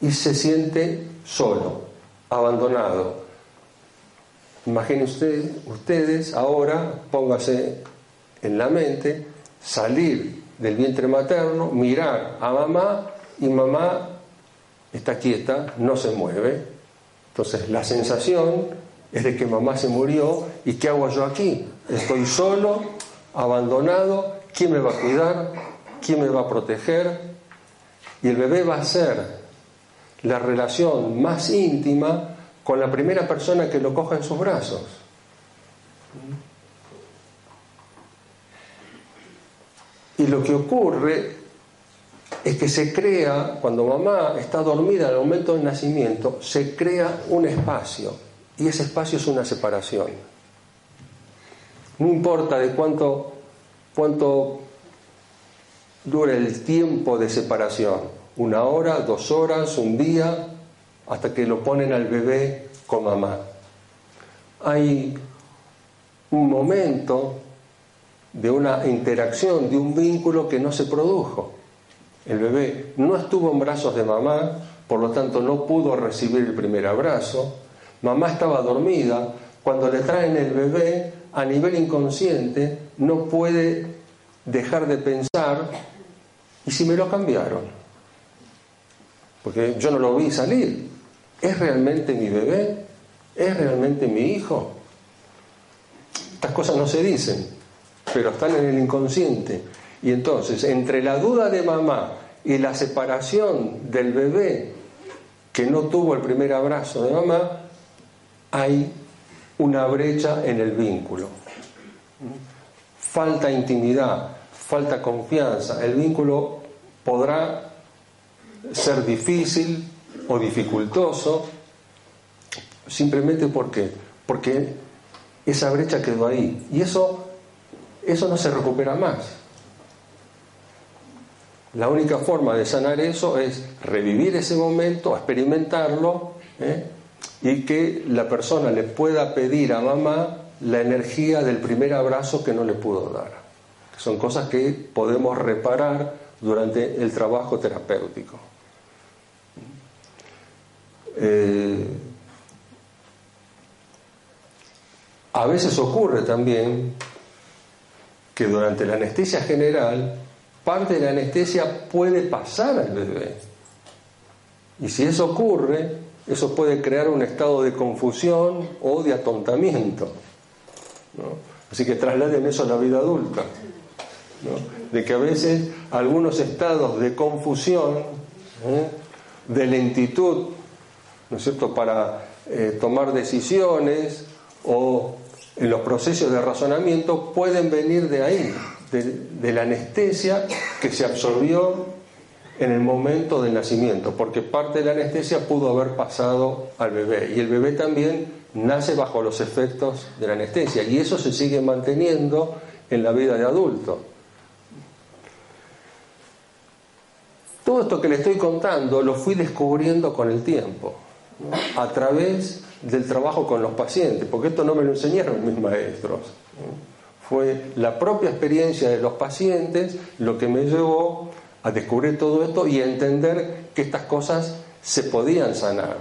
Y se siente solo, abandonado. Imaginen ustedes, ustedes ahora, póngase en la mente, salir del vientre materno, mirar a mamá y mamá está quieta, no se mueve. Entonces la sensación es de que mamá se murió y ¿qué hago yo aquí? Estoy solo, abandonado, ¿quién me va a cuidar? ¿Quién me va a proteger? Y el bebé va a ser la relación más íntima con la primera persona que lo coja en sus brazos. Y lo que ocurre es que se crea, cuando mamá está dormida en el momento del nacimiento, se crea un espacio. Y ese espacio es una separación. No importa de cuánto, cuánto dure el tiempo de separación, una hora, dos horas, un día, hasta que lo ponen al bebé con mamá. Hay un momento de una interacción, de un vínculo que no se produjo. El bebé no estuvo en brazos de mamá, por lo tanto no pudo recibir el primer abrazo. Mamá estaba dormida. Cuando le traen el bebé, a nivel inconsciente, no puede dejar de pensar, ¿y si me lo cambiaron? Porque yo no lo vi salir. ¿Es realmente mi bebé? ¿Es realmente mi hijo? Estas cosas no se dicen, pero están en el inconsciente. Y entonces, entre la duda de mamá y la separación del bebé que no tuvo el primer abrazo de mamá, hay una brecha en el vínculo. Falta intimidad, falta confianza. El vínculo podrá ser difícil o dificultoso, simplemente porque porque esa brecha quedó ahí y eso eso no se recupera más. La única forma de sanar eso es revivir ese momento, experimentarlo ¿eh? y que la persona le pueda pedir a mamá la energía del primer abrazo que no le pudo dar. Son cosas que podemos reparar durante el trabajo terapéutico. Eh, a veces ocurre también que durante la anestesia general parte de la anestesia puede pasar al bebé. Y si eso ocurre, eso puede crear un estado de confusión o de atontamiento. Así que trasladen eso a la vida adulta. De que a veces algunos estados de confusión, ¿eh? de lentitud, ¿no es cierto?, para eh, tomar decisiones o los procesos de razonamiento pueden venir de ahí, de, la anestesia que se absorbió en el momento del nacimiento, porque parte de la anestesia pudo haber pasado al bebé y el bebé también nace bajo los efectos de la anestesia y eso se sigue manteniendo en la vida de adulto. Todo esto que le estoy contando lo fui descubriendo con el tiempo, a través del trabajo con los pacientes, porque esto no me lo enseñaron mis maestros. Fue la propia experiencia de los pacientes lo que me llevó a descubrir todo esto y a entender que estas cosas se podían sanar.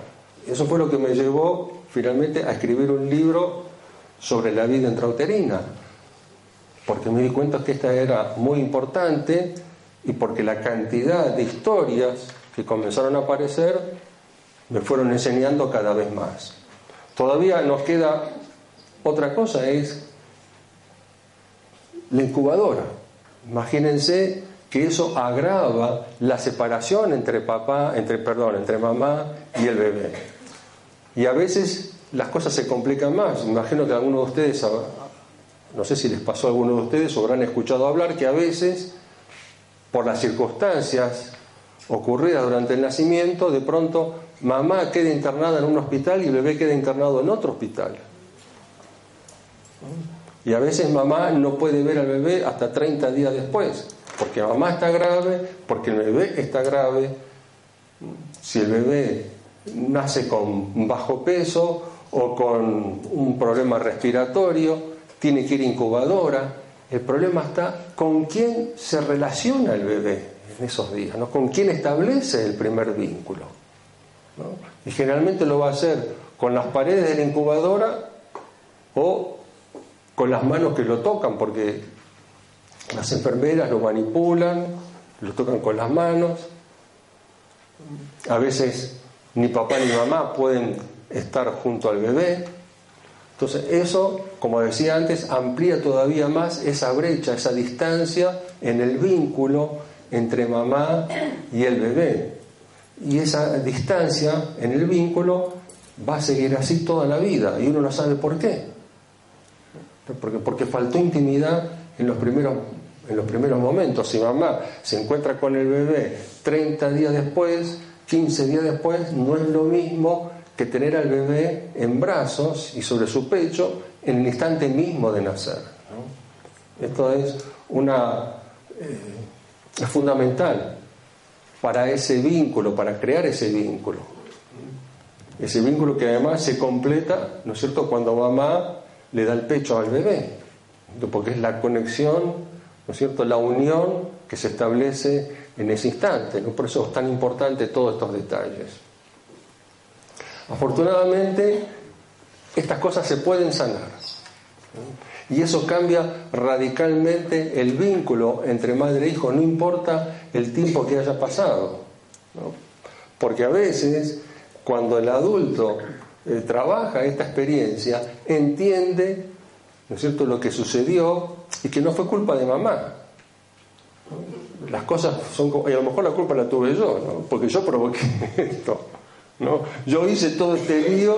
Eso fue lo que me llevó finalmente a escribir un libro sobre la vida intrauterina, porque me di cuenta que esta era muy importante y porque la cantidad de historias que comenzaron a aparecer me fueron enseñando cada vez más. Todavía nos queda otra cosa, es la incubadora. Imagínense que eso agrava la separación entre papá, entre perdón, entre mamá y el bebé. Y a veces las cosas se complican más. Imagino que algunos de ustedes, no sé si les pasó a alguno de ustedes o habrán escuchado hablar que a veces, por las circunstancias ocurridas durante el nacimiento, de pronto mamá queda internada en un hospital y el bebé queda internado en otro hospital. Y a veces mamá no puede ver al bebé hasta 30 días después, porque mamá está grave, porque el bebé está grave. Si el bebé nace con bajo peso o con un problema respiratorio, tiene que ir incubadora. El problema está con quién se relaciona el bebé en esos días, ¿no? con quién establece el primer vínculo. Y generalmente lo va a hacer con las paredes de la incubadora o con las manos que lo tocan, porque las enfermeras lo manipulan, lo tocan con las manos. A veces ni papá ni mamá pueden estar junto al bebé. Entonces eso, como decía antes, amplía todavía más esa brecha, esa distancia en el vínculo entre mamá y el bebé. Y esa distancia en el vínculo va a seguir así toda la vida y uno no sabe por qué. Porque, porque faltó intimidad en los, primeros, en los primeros momentos. Si mamá se encuentra con el bebé 30 días después, 15 días después, no es lo mismo que tener al bebé en brazos y sobre su pecho en el instante mismo de nacer. Esto es una eh, es fundamental para ese vínculo, para crear ese vínculo. Ese vínculo que además se completa, ¿no es cierto?, cuando mamá le da el pecho al bebé, porque es la conexión, ¿no es cierto?, la unión que se establece en ese instante. ¿no? Por eso es tan importante todos estos detalles. Afortunadamente, estas cosas se pueden sanar. Y eso cambia radicalmente el vínculo entre madre e hijo, no importa el tiempo que haya pasado. Porque a veces, cuando el adulto eh, trabaja esta experiencia, entiende, ¿no es cierto?, lo que sucedió y que no fue culpa de mamá. Las cosas son, y a lo mejor la culpa la tuve yo, porque yo provoqué esto. ¿no? Yo hice todo este lío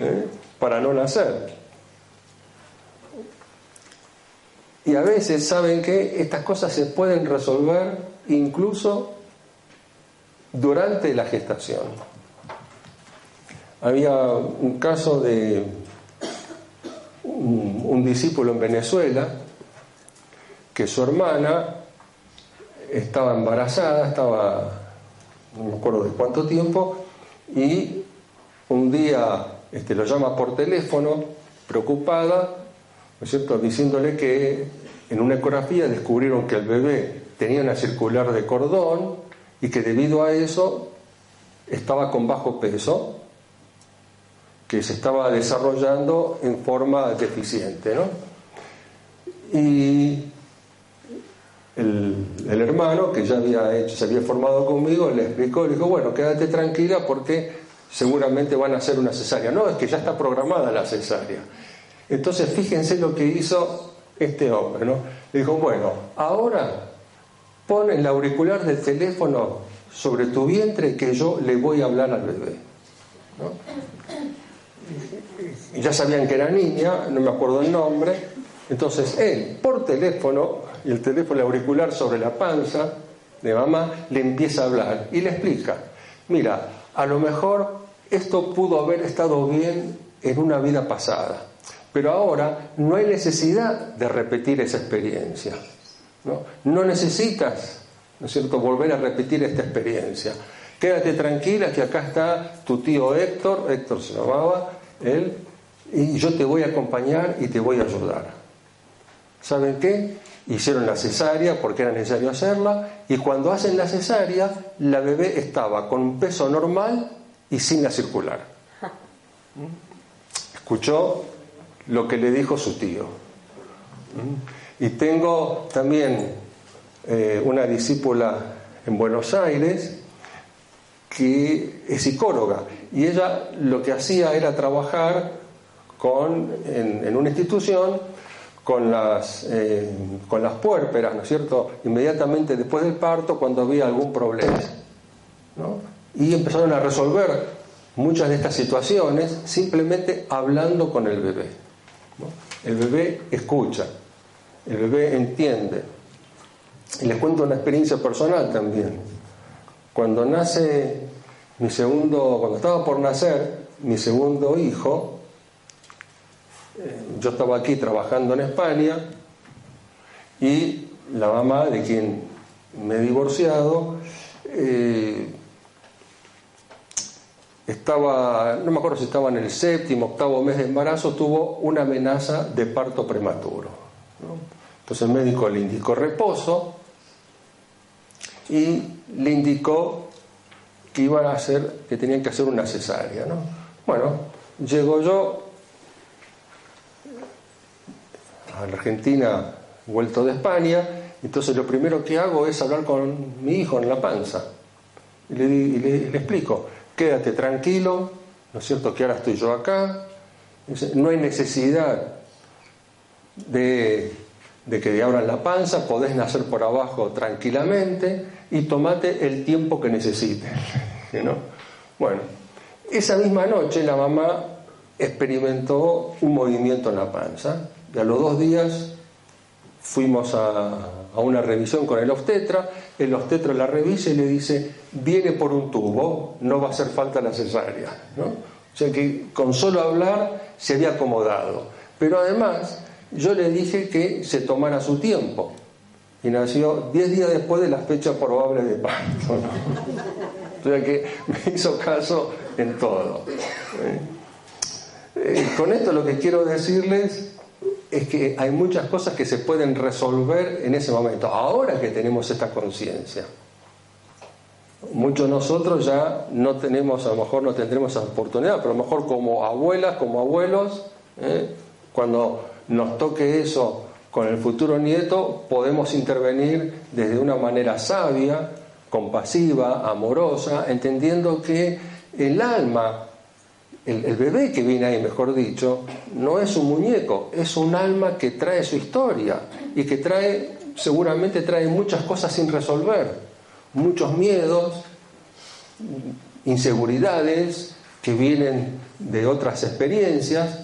¿eh? para no nacer. Y a veces saben que estas cosas se pueden resolver incluso durante la gestación. había un caso de un, discípulo en Venezuela que su hermana estaba embarazada, estaba, no me acuerdo de cuánto tiempo, y un día este, lo llama por teléfono, preocupada, ¿no es cierto?, diciéndole que en una ecografía descubrieron que el bebé tenía una circular de cordón y que debido a eso estaba con bajo peso, que se estaba desarrollando en forma deficiente. ¿no? Y el, hermano, que ya había hecho, se había formado conmigo, le explicó, le dijo, bueno, quédate tranquila porque seguramente van a hacer una cesárea. No, es que ya está programada la cesárea. Entonces, fíjense lo que hizo este hombre, ¿no? Dijo, bueno, ahora pon el auricular del teléfono sobre tu vientre que yo le voy a hablar al bebé. Ya sabían que era niña, no me acuerdo el nombre. Entonces él, por teléfono, y el teléfono auricular sobre la panza de mamá, le empieza a hablar y le explica, mira, a lo mejor esto pudo haber estado bien en una vida pasada, pero ahora no hay necesidad de repetir esa experiencia. No, no necesitas, ¿no es cierto?, volver a repetir esta experiencia. Quédate tranquila que acá está tu tío Héctor, Héctor se llamaba, él, y yo te voy a acompañar y te voy a ayudar. ¿Saben qué? Hicieron la cesárea porque era necesario hacerla y cuando hacen la cesárea la bebé estaba con un peso normal y sin la circular. Escuchó lo que le dijo su tío. Y tengo también eh, una discípula en Buenos Aires que es psicóloga y ella lo que hacía era trabajar con, en, una institución con las, eh, con las puérperas, ¿no es cierto?, inmediatamente después del parto cuando había algún problema. Y empezaron a resolver muchas de estas situaciones simplemente hablando con el bebé. El bebé escucha, el bebé entiende. Y les cuento una experiencia personal también. Cuando nace mi segundo, cuando estaba por nacer, mi segundo hijo, eh, yo estaba aquí trabajando en España y la mamá de quien me he divorciado eh, estaba, no me acuerdo si estaba en el séptimo, octavo mes de embarazo, tuvo una amenaza de parto prematuro. Entonces el médico le indicó reposo y le indicó que iban a hacer, que tenían que hacer una cesárea, ¿no? Bueno, llego yo a la Argentina, vuelto de España, entonces lo primero que hago es hablar con mi hijo en la panza. Y le, le, explico, quédate tranquilo, ¿no es cierto? Que ahora estoy yo acá, no hay necesidad de, de que te abran la panza, podés nacer por abajo tranquilamente y tomate el tiempo que necesites. ¿no? Bueno, esa misma noche la mamá experimentó un movimiento en la panza y a los dos días fuimos a, a una revisión con el obstetra, el obstetra la revisa y le dice, viene por un tubo, no va a hacer falta la cesárea. ¿no? O sea que con solo hablar se había acomodado. Pero además yo le dije que se tomara su tiempo, y nació 10 días después de la fecha probable de parto. O sea que me hizo caso en todo. ¿eh? Eh, con esto lo que quiero decirles es que hay muchas cosas que se pueden resolver en ese momento, ahora que tenemos esta conciencia. Muchos de nosotros ya no tenemos, a lo mejor no tendremos esa oportunidad, pero a lo mejor como abuelas, como abuelos, ¿eh? cuando nos toque eso con el futuro nieto podemos intervenir desde una manera sabia, compasiva, amorosa, entendiendo que el alma, el, bebé que viene ahí, mejor dicho, no es un muñeco, es un alma que trae su historia y que trae, seguramente trae muchas cosas sin resolver, muchos miedos, inseguridades que vienen de otras experiencias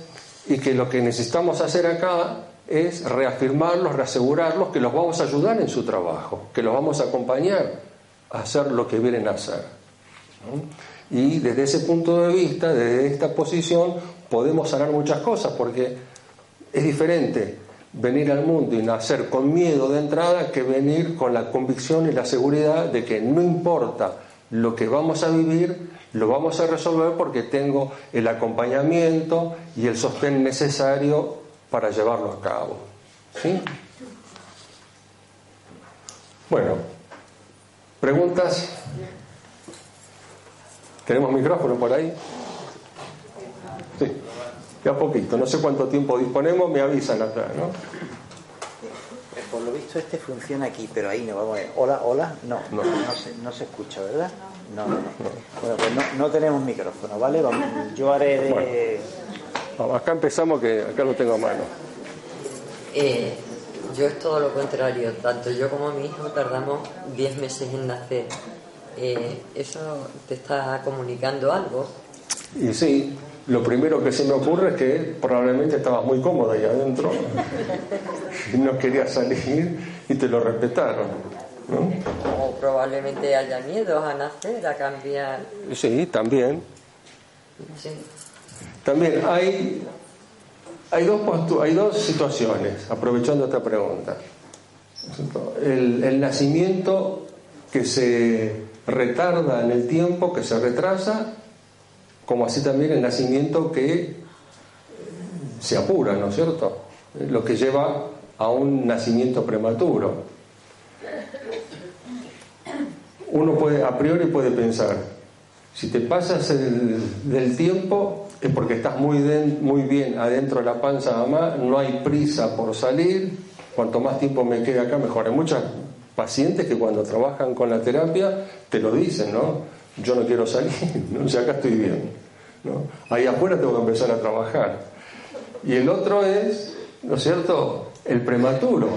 y que lo que necesitamos hacer acá es reafirmarlos, reasegurarlos que los vamos a ayudar en su trabajo, que los vamos a acompañar a hacer lo que vienen a hacer. Y desde ese punto de vista, desde esta posición, podemos sanar muchas cosas, porque es diferente venir al mundo y nacer con miedo de entrada que venir con la convicción y la seguridad de que no importa lo que vamos a vivir, lo vamos a resolver porque tengo el acompañamiento y el sostén necesario para llevarlo a cabo. ¿Sí? Bueno, preguntas. ¿Tenemos micrófono por ahí? Sí, ya poquito, no sé cuánto tiempo disponemos, me avisan acá, ¿no? Eh, por lo visto este funciona aquí, pero ahí no, vamos a ver. Hola, hola, no, no, se, no se escucha, ¿verdad? No, no, no. Bueno, pues no, no tenemos micrófono, ¿vale? yo haré de... acá empezamos que acá lo tengo a mano. Eh, yo es todo lo contrario, tanto yo como mi hijo tardamos 10 meses en nacer. Eh, ¿Eso te está comunicando algo? Y sí, lo primero que se me ocurre es que probablemente estabas muy cómodo ahí adentro y no querías salir y te lo respetaron. O probablemente haya miedo a nacer, a cambiar. Sí, también. Sí. También hay, hay, dos hay dos situaciones, aprovechando esta pregunta. El, el nacimiento que se retarda en el tiempo, que se retrasa, como así también el nacimiento que se apura, ¿no es cierto? Lo que lleva a un nacimiento prematuro. Uno puede, a priori puede pensar, si te pasas del tiempo es porque estás muy, bien adentro de la panza mamá, no hay prisa por salir, cuanto más tiempo me quede acá mejor. Hay muchas pacientes que cuando trabajan con la terapia te lo dicen, ¿no? Yo no quiero salir, ¿no? si acá estoy bien. ¿no? Ahí afuera tengo que empezar a trabajar. Y el otro es, ¿no es cierto?, el prematuro,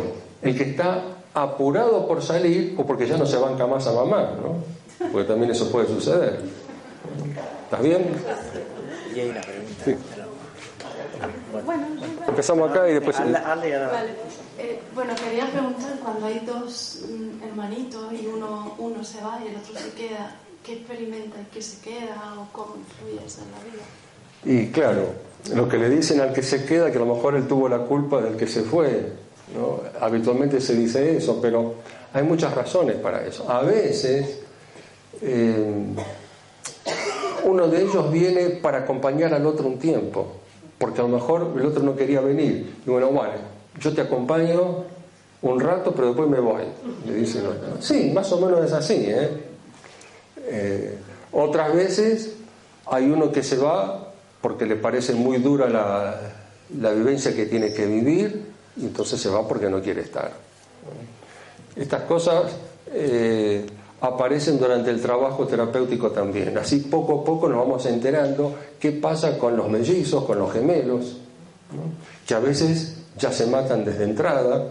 el que está apurado por salir o porque ya no se banca más a mamá, ¿no? Porque también eso puede suceder. ¿Estás bien? Y hay una pregunta. Bueno, empezamos acá y después. Eh, bueno, quería preguntar, cuando hay dos mm, hermanitos y uno, uno se va y el otro se queda, ¿qué experimenta y qué se queda o cómo influye en la vida? Y claro, lo que le dicen al que se queda, que a lo mejor él tuvo la culpa del que se fue, ¿no? habitualmente se dice eso, pero hay muchas razones para eso. A veces eh, uno de ellos viene para acompañar al otro un tiempo, porque a lo mejor el otro no quería venir. Y bueno, vale, yo te acompaño un rato, pero después me voy, le dice el otro. Sí, más o menos es así. ¿eh? Eh, otras veces hay uno que se va porque le parece muy dura la, vivencia que tiene que vivir, y entonces se va porque no quiere estar. Estas cosas eh, aparecen durante el trabajo terapéutico también. Así poco a poco nos vamos enterando qué pasa con los mellizos, con los gemelos, que a veces ya se matan desde entrada,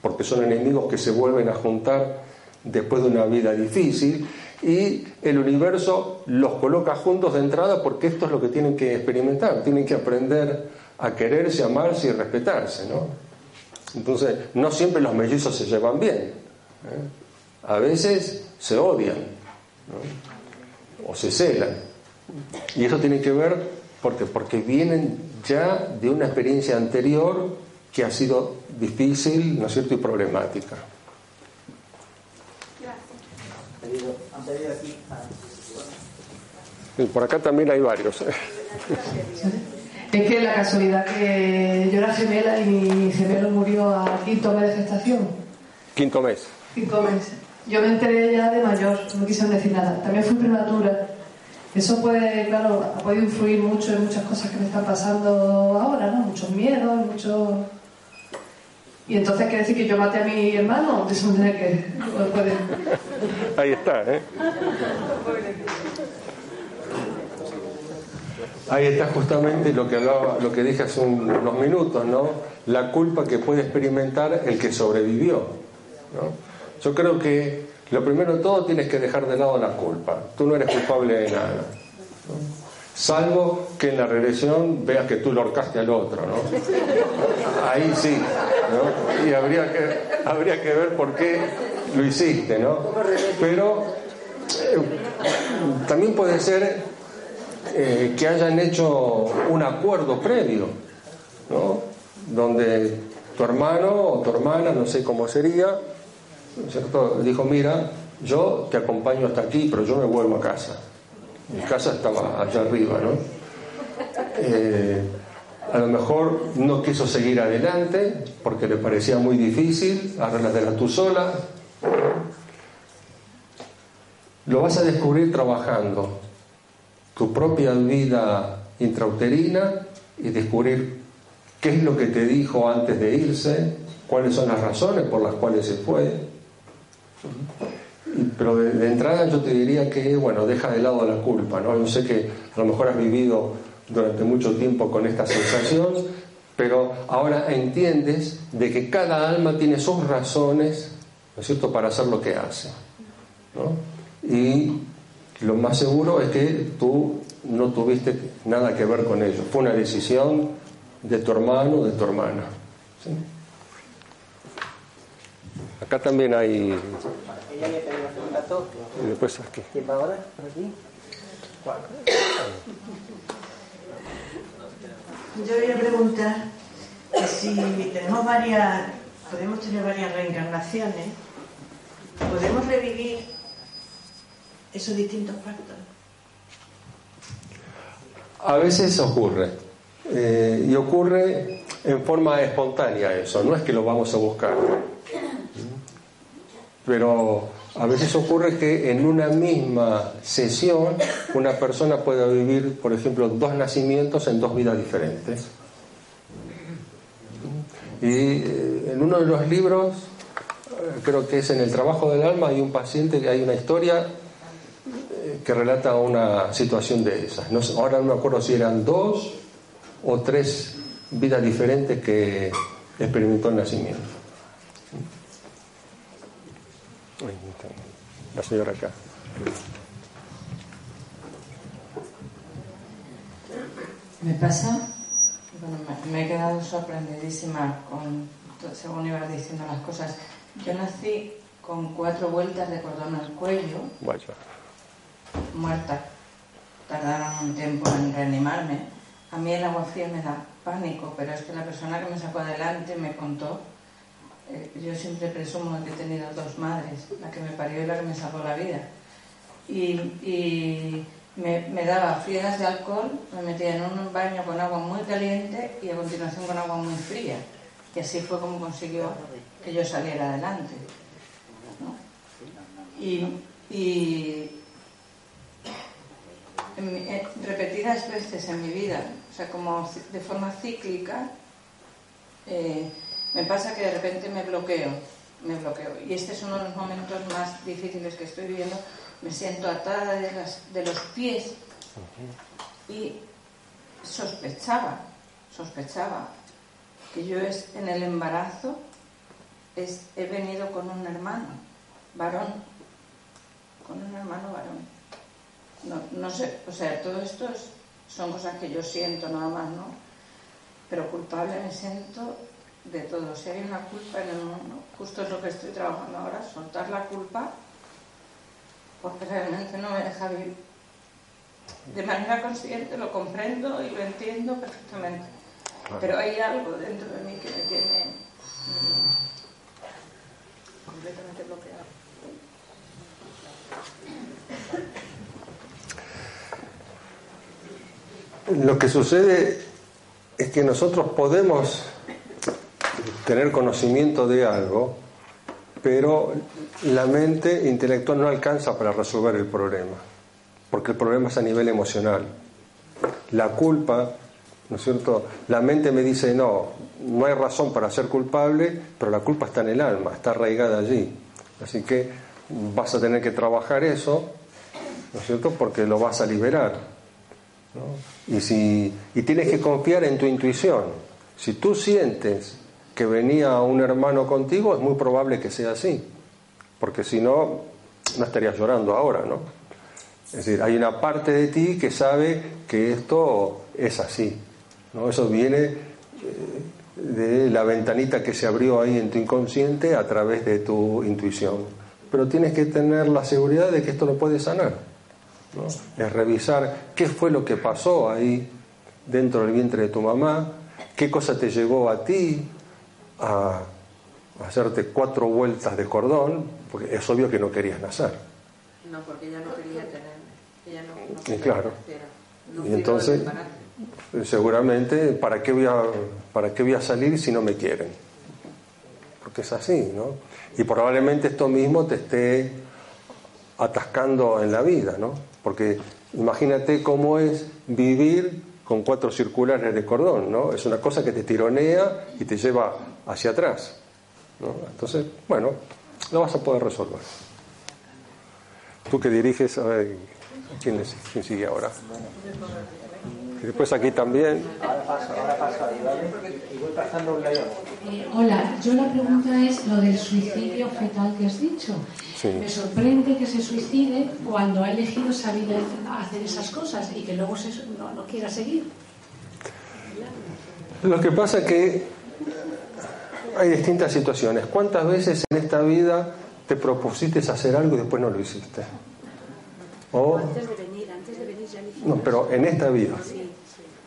porque son enemigos que se vuelven a juntar después de una vida difícil, y el universo los coloca juntos de entrada porque esto es lo que tienen que experimentar, tienen que aprender a quererse, amarse y respetarse. ¿no? Entonces, no siempre los mellizos se llevan bien, ¿eh? a veces se odian o se celan, y eso tiene que ver porque, porque vienen ya de una experiencia anterior que ha sido difícil, ¿no es cierto?, y problemática. Y por acá también hay varios. Es que la casualidad que yo era gemela y mi gemelo murió a quinto mes de gestación. Quinto mes. Quinto mes. Yo me enteré ya de mayor, no quise decir nada. También fui prematura. Eso puede, claro, ha podido influir mucho en muchas cosas que me están pasando ahora, ¿no? Muchos miedos, muchos y entonces quiere decir que yo maté a mi hermano, de eso que puede... Ahí está, ¿eh? Ahí está justamente lo que hablaba, lo que dije hace unos minutos, ¿no? La culpa que puede experimentar el que sobrevivió. ¿no? Yo creo que lo primero de todo tienes que dejar de lado la culpa. Tú no eres culpable de nada. Salvo que en la regresión veas que tú lo horcaste al otro, ¿no? Ahí sí, ¿no? Y habría que, habría que ver por qué lo hiciste, ¿no? Pero también puede ser eh, que hayan hecho un acuerdo previo, ¿no? Donde tu hermano o tu hermana, no sé cómo sería, ¿cierto? dijo, mira, yo te acompaño hasta aquí, pero yo me vuelvo a casa. Mi casa estaba allá arriba, ¿no? Eh, a lo mejor no quiso seguir adelante porque le parecía muy difícil, arreglatela tú sola. Lo vas a descubrir trabajando tu propia vida intrauterina y descubrir qué es lo que te dijo antes de irse, cuáles son las razones por las cuales se fue. Pero de, entrada yo te diría que, bueno, deja de lado la culpa, ¿no? Yo sé que a lo mejor has vivido durante mucho tiempo con esta sensación, pero ahora entiendes de que cada alma tiene sus razones, ¿no es cierto?, para hacer lo que hace. ¿no? Y lo más seguro es que tú no tuviste nada que ver con ello. Fue una decisión de tu hermano o de tu hermana. Acá también hay. Y después aquí. ¿Quién va ahora? ¿Por aquí? Yo voy a preguntar que si tenemos varias, podemos tener varias reencarnaciones, podemos revivir esos distintos pactos. A veces ocurre. Eh, y ocurre en forma espontánea eso, no es que lo vamos a buscar. Pero a veces ocurre que en una misma sesión una persona puede vivir, por ejemplo, dos nacimientos en dos vidas diferentes. Y eh, en uno de los libros, eh, creo que es en el trabajo del alma, hay un paciente, que hay una historia eh, que relata una situación de esas. Ahora no me acuerdo si eran dos o tres vidas diferentes que experimentó el nacimiento. La señora acá. Me pasa, bueno, me, he quedado sorprendidísima con, según ibas diciendo las cosas. Yo nací con cuatro vueltas de cordón al cuello, muerta. Tardaron un tiempo en reanimarme. A mí el agua fría me da pánico, pero es que la persona que me sacó adelante me contó yo siempre presumo que he tenido dos madres, la que me parió y la que me salvó la vida. Y, me, daba friegas de alcohol, me metía en un baño con agua muy caliente y a continuación con agua muy fría. Y así fue como consiguió que yo saliera adelante. Y, repetidas veces en mi vida, o sea, como de forma cíclica, eh, me pasa que de repente me bloqueo, me bloqueo. Y este es uno de los momentos más difíciles que estoy viviendo. Me siento atada de, de los pies y sospechaba, sospechaba que yo es, en el embarazo es, he venido con un hermano, varón, con un hermano varón. No, no sé, o sea, todo esto son cosas que yo siento nada más, ¿no? Pero culpable me siento de todo. Si hay una culpa en el mundo, justo es lo que estoy trabajando ahora, soltar la culpa, porque realmente no me deja vivir. De manera consciente lo comprendo y lo entiendo perfectamente. Pero hay algo dentro de mí que me tiene mm, completamente bloqueado. Lo que sucede es que nosotros podemos tener conocimiento de algo, pero la mente intelectual no alcanza para resolver el problema, porque el problema es a nivel emocional. La culpa, ¿no es cierto? La mente me dice, no, no hay razón para ser culpable, pero la culpa está en el alma, está arraigada allí. Así que vas a tener que trabajar eso, ¿no es cierto? Porque lo vas a liberar. Y, si, y tienes que confiar en tu intuición. Si tú sientes que venía un hermano contigo, es muy probable que sea así, porque si no, no estarías llorando ahora, ¿no? Es decir, hay una parte de ti que sabe que esto es así, ¿no? Eso viene eh, de la ventanita que se abrió ahí en tu inconsciente a través de tu intuición. pero tienes que tener la seguridad de que esto lo puede sanar. Es revisar qué fue lo que pasó ahí dentro del vientre de tu mamá, qué cosa te llevó a ti a hacerte cuatro vueltas de cordón, porque es obvio que no querías nacer. No, porque ella no quería tener. Ella no, y claro. y entonces, seguramente, ¿para qué, voy a, ¿para qué voy a salir si no me quieren? Porque es así, ¿no? Y probablemente esto mismo te esté atascando en la vida, ¿no? Porque imagínate cómo es vivir con cuatro circulares de cordón, ¿no? Es una cosa que te tironea y te lleva hacia atrás. ¿no? Entonces, bueno, lo vas a poder resolver. Tú que diriges, a ver, ¿quién, quién sigue ahora? Y después aquí también. Ahora paso, ahora paso ahí, ¿vale? Y voy pasando un león. Eh, hola, yo la pregunta es lo del suicidio fetal que has dicho. Sí. Me sorprende que se suicide cuando ha elegido salir a hacer esas cosas y que luego se, no, no quiera seguir. Lo que pasa es que hay distintas situaciones. ¿Cuántas veces en esta vida te propusiste hacer algo y después no lo hiciste? O, Antes de venir, antes de venir ya lo hicimos. no, pero en esta vida.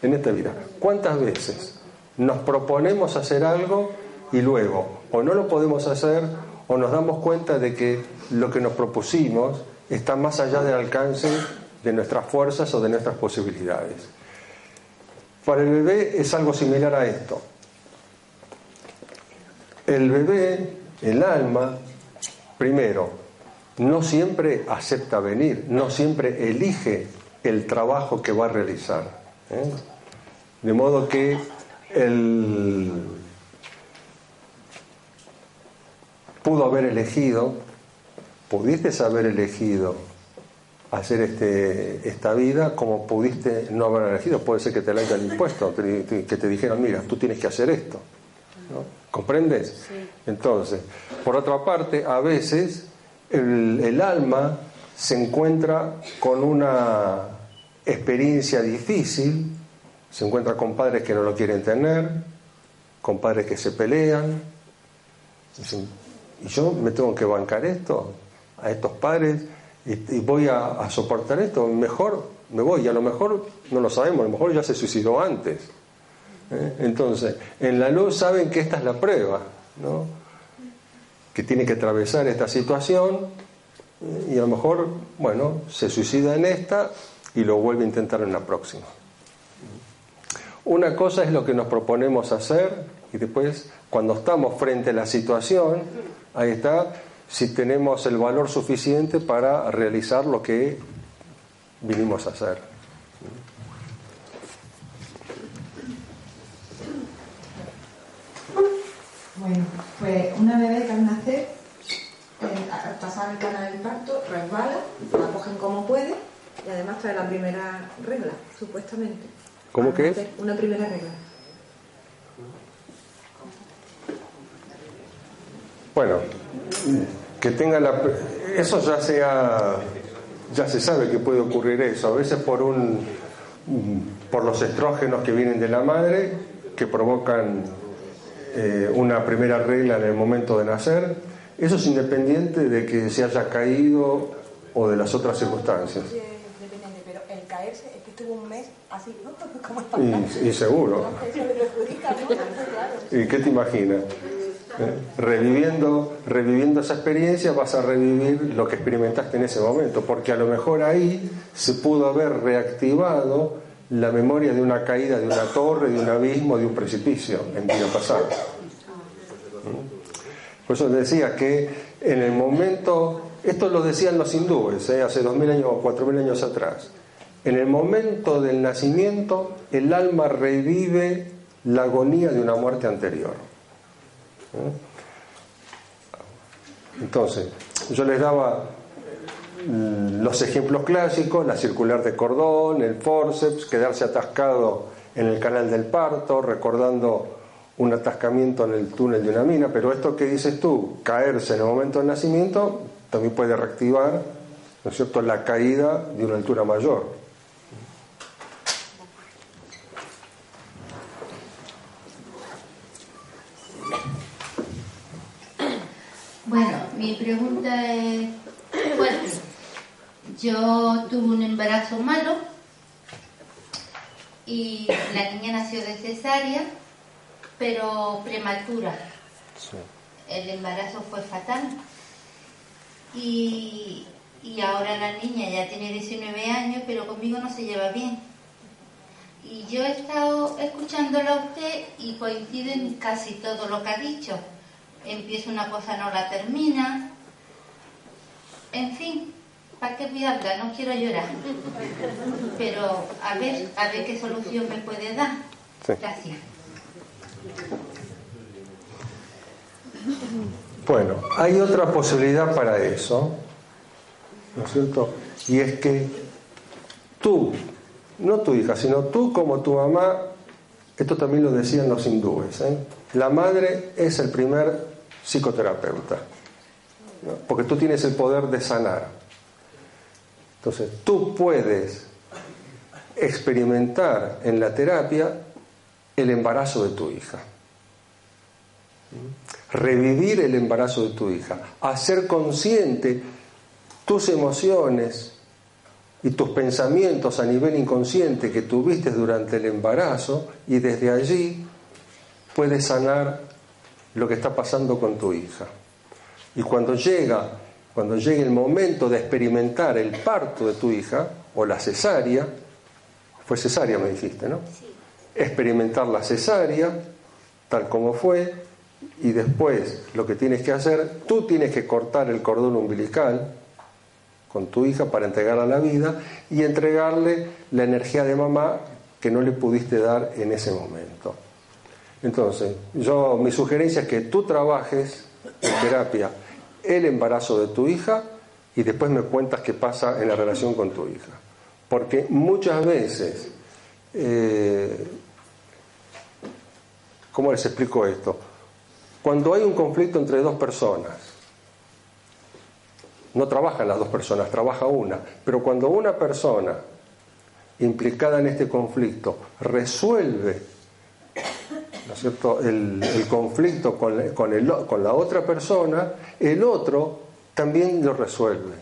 En esta vida. ¿Cuántas veces nos proponemos hacer algo y luego o no lo podemos hacer o nos damos cuenta de que lo que nos propusimos está más allá del alcance de nuestras fuerzas o de nuestras posibilidades? Para el bebé es algo similar a esto. El bebé, el alma, primero, no siempre acepta venir, no siempre elige el trabajo que va a realizar. ¿eh? De modo que él pudo haber elegido, pudiste haber elegido hacer este, esta vida como pudiste no haber elegido. Puede ser que te la hayan impuesto, que te dijeran, mira, tú tienes que hacer esto. ¿no? ¿Comprendes? Entonces, por otra parte, a veces el, el alma se encuentra con una experiencia difícil, se encuentra con padres que no lo quieren tener, con padres que se pelean. ¿Y yo me tengo que bancar esto? A estos padres, y, y voy a, a soportar esto, mejor me voy, y a lo mejor no lo sabemos, a lo mejor ya se suicidó antes. ¿Eh? Entonces, en la luz saben que esta es la prueba, ¿no? que tiene que atravesar esta situación eh, y a lo mejor, bueno, se suicida en esta y lo vuelve a intentar en la próxima. Una cosa es lo que nos proponemos hacer y después, cuando estamos frente a la situación, ahí está, si tenemos el valor suficiente para realizar lo que vinimos a hacer. Bueno, pues una bebé que al nacer, eh, pasar el canal del parto, resbala, la cogen como puede y además trae la primera regla, supuestamente. ¿Cómo que es? Una primera regla. Bueno, que tenga la... Eso ya sea... Ya se sabe que puede ocurrir eso, a veces por un... por los estrógenos que vienen de la madre, que provocan eh, una primera regla en el momento de nacer. Eso es independiente de que se haya caído o de las otras circunstancias. Depende, pero el caerse es que estuvo un mes así, ¿no? Como Y, y seguro. ¿Y qué te imaginas? ¿Eh? Reviviendo, reviviendo esa experiencia vas a revivir lo que experimentaste en ese momento, porque a lo mejor ahí se pudo haber reactivado la memoria de una caída de una torre, de un abismo, de un precipicio en vida pasada. ¿Mm? Por eso decía que en el momento, esto lo decían los hindúes, ¿eh? hace dos mil años o cuatro mil años atrás, en el momento del nacimiento el alma revive la agonía de una muerte anterior. Entonces, yo les daba los ejemplos clásicos, la circular de cordón, el forceps, quedarse atascado en el canal del parto, recordando un atascamiento en el túnel de una mina, pero esto que dices tú, caerse en el momento del nacimiento, también puede reactivar, ¿no es cierto?, la caída de una altura mayor. Bueno, Mi pregunta es. Yo tuve un embarazo malo y la niña nació de cesárea, pero prematura. El embarazo fue fatal. Y, y ahora la niña ya tiene 19 años, pero conmigo no se lleva bien. Y yo he estado escuchándola a usted y coincide en casi todo lo que ha dicho. Empieza una cosa, no la termina. En fin, ¿para qué voy a hablar? No quiero llorar. Pero a ver, a ver qué solución me puede dar. Gracias. Bueno, hay otra posibilidad para eso, ¿no es cierto? Y es que tú, no tu hija, sino tú como tu mamá, esto también lo decían los hindúes, ¿eh? la madre es el primer psicoterapeuta, porque tú tienes el poder de sanar. Entonces, tú puedes experimentar en la terapia el embarazo de tu hija revivir el embarazo de tu hija, hacer consciente tus emociones y tus pensamientos a nivel inconsciente que tuviste durante el embarazo y desde allí puedes sanar lo que está pasando con tu hija. Y cuando llega, cuando llegue el momento de experimentar el parto de tu hija o la cesárea, fue cesárea me dijiste, ¿no? Experimentar la cesárea tal como fue, y después lo que tienes que hacer, tú tienes que cortar el cordón umbilical con tu hija para entregarla a la vida y entregarle la energía de mamá que no le pudiste dar en ese momento. Entonces, yo mi sugerencia es que tú trabajes en terapia el embarazo de tu hija y después me cuentas qué pasa en la relación con tu hija. Porque muchas veces, eh, ¿cómo les explico esto? Cuando hay un conflicto entre dos personas, no trabajan las dos personas, trabaja una, pero cuando una persona implicada en este conflicto resuelve ¿no es cierto? El, conflicto con, con la otra persona, el otro también lo resuelve,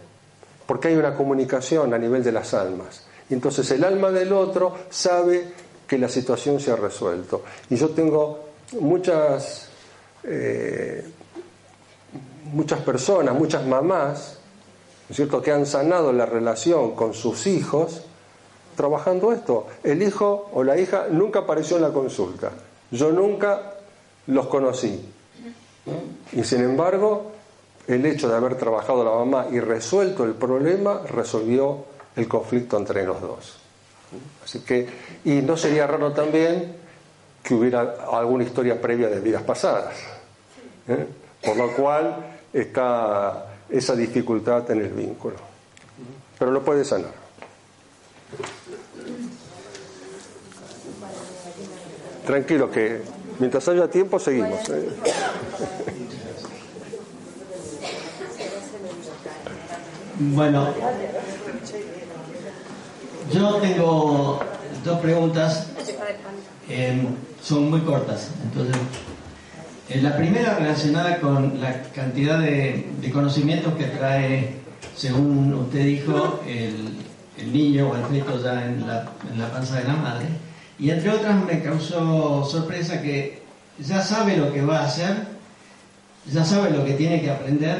porque hay una comunicación a nivel de las almas. Y entonces el alma del otro sabe que la situación se ha resuelto. Y yo tengo muchas eh, muchas personas, muchas mamás, ¿no es cierto?, que han sanado la relación con sus hijos trabajando esto. El hijo o la hija nunca apareció en la consulta. Yo nunca los conocí. Y sin embargo, el hecho de haber trabajado la mamá y resuelto el problema resolvió el conflicto entre los dos. Así que, y no sería raro también que hubiera alguna historia previa de vidas pasadas. ¿eh? Por lo cual está esa dificultad en el vínculo. Pero lo puede sanar. Tranquilo, que mientras haya tiempo seguimos. ¿eh? Bueno, yo tengo dos preguntas eh, son muy cortas. Entonces, eh, la primera relacionada con la cantidad de, conocimientos que trae, según usted dijo, el, niño o el feto ya en la, en la panza de la madre. Y entre otras me causó sorpresa que ya sabe lo que va a hacer, ya sabe lo que tiene que aprender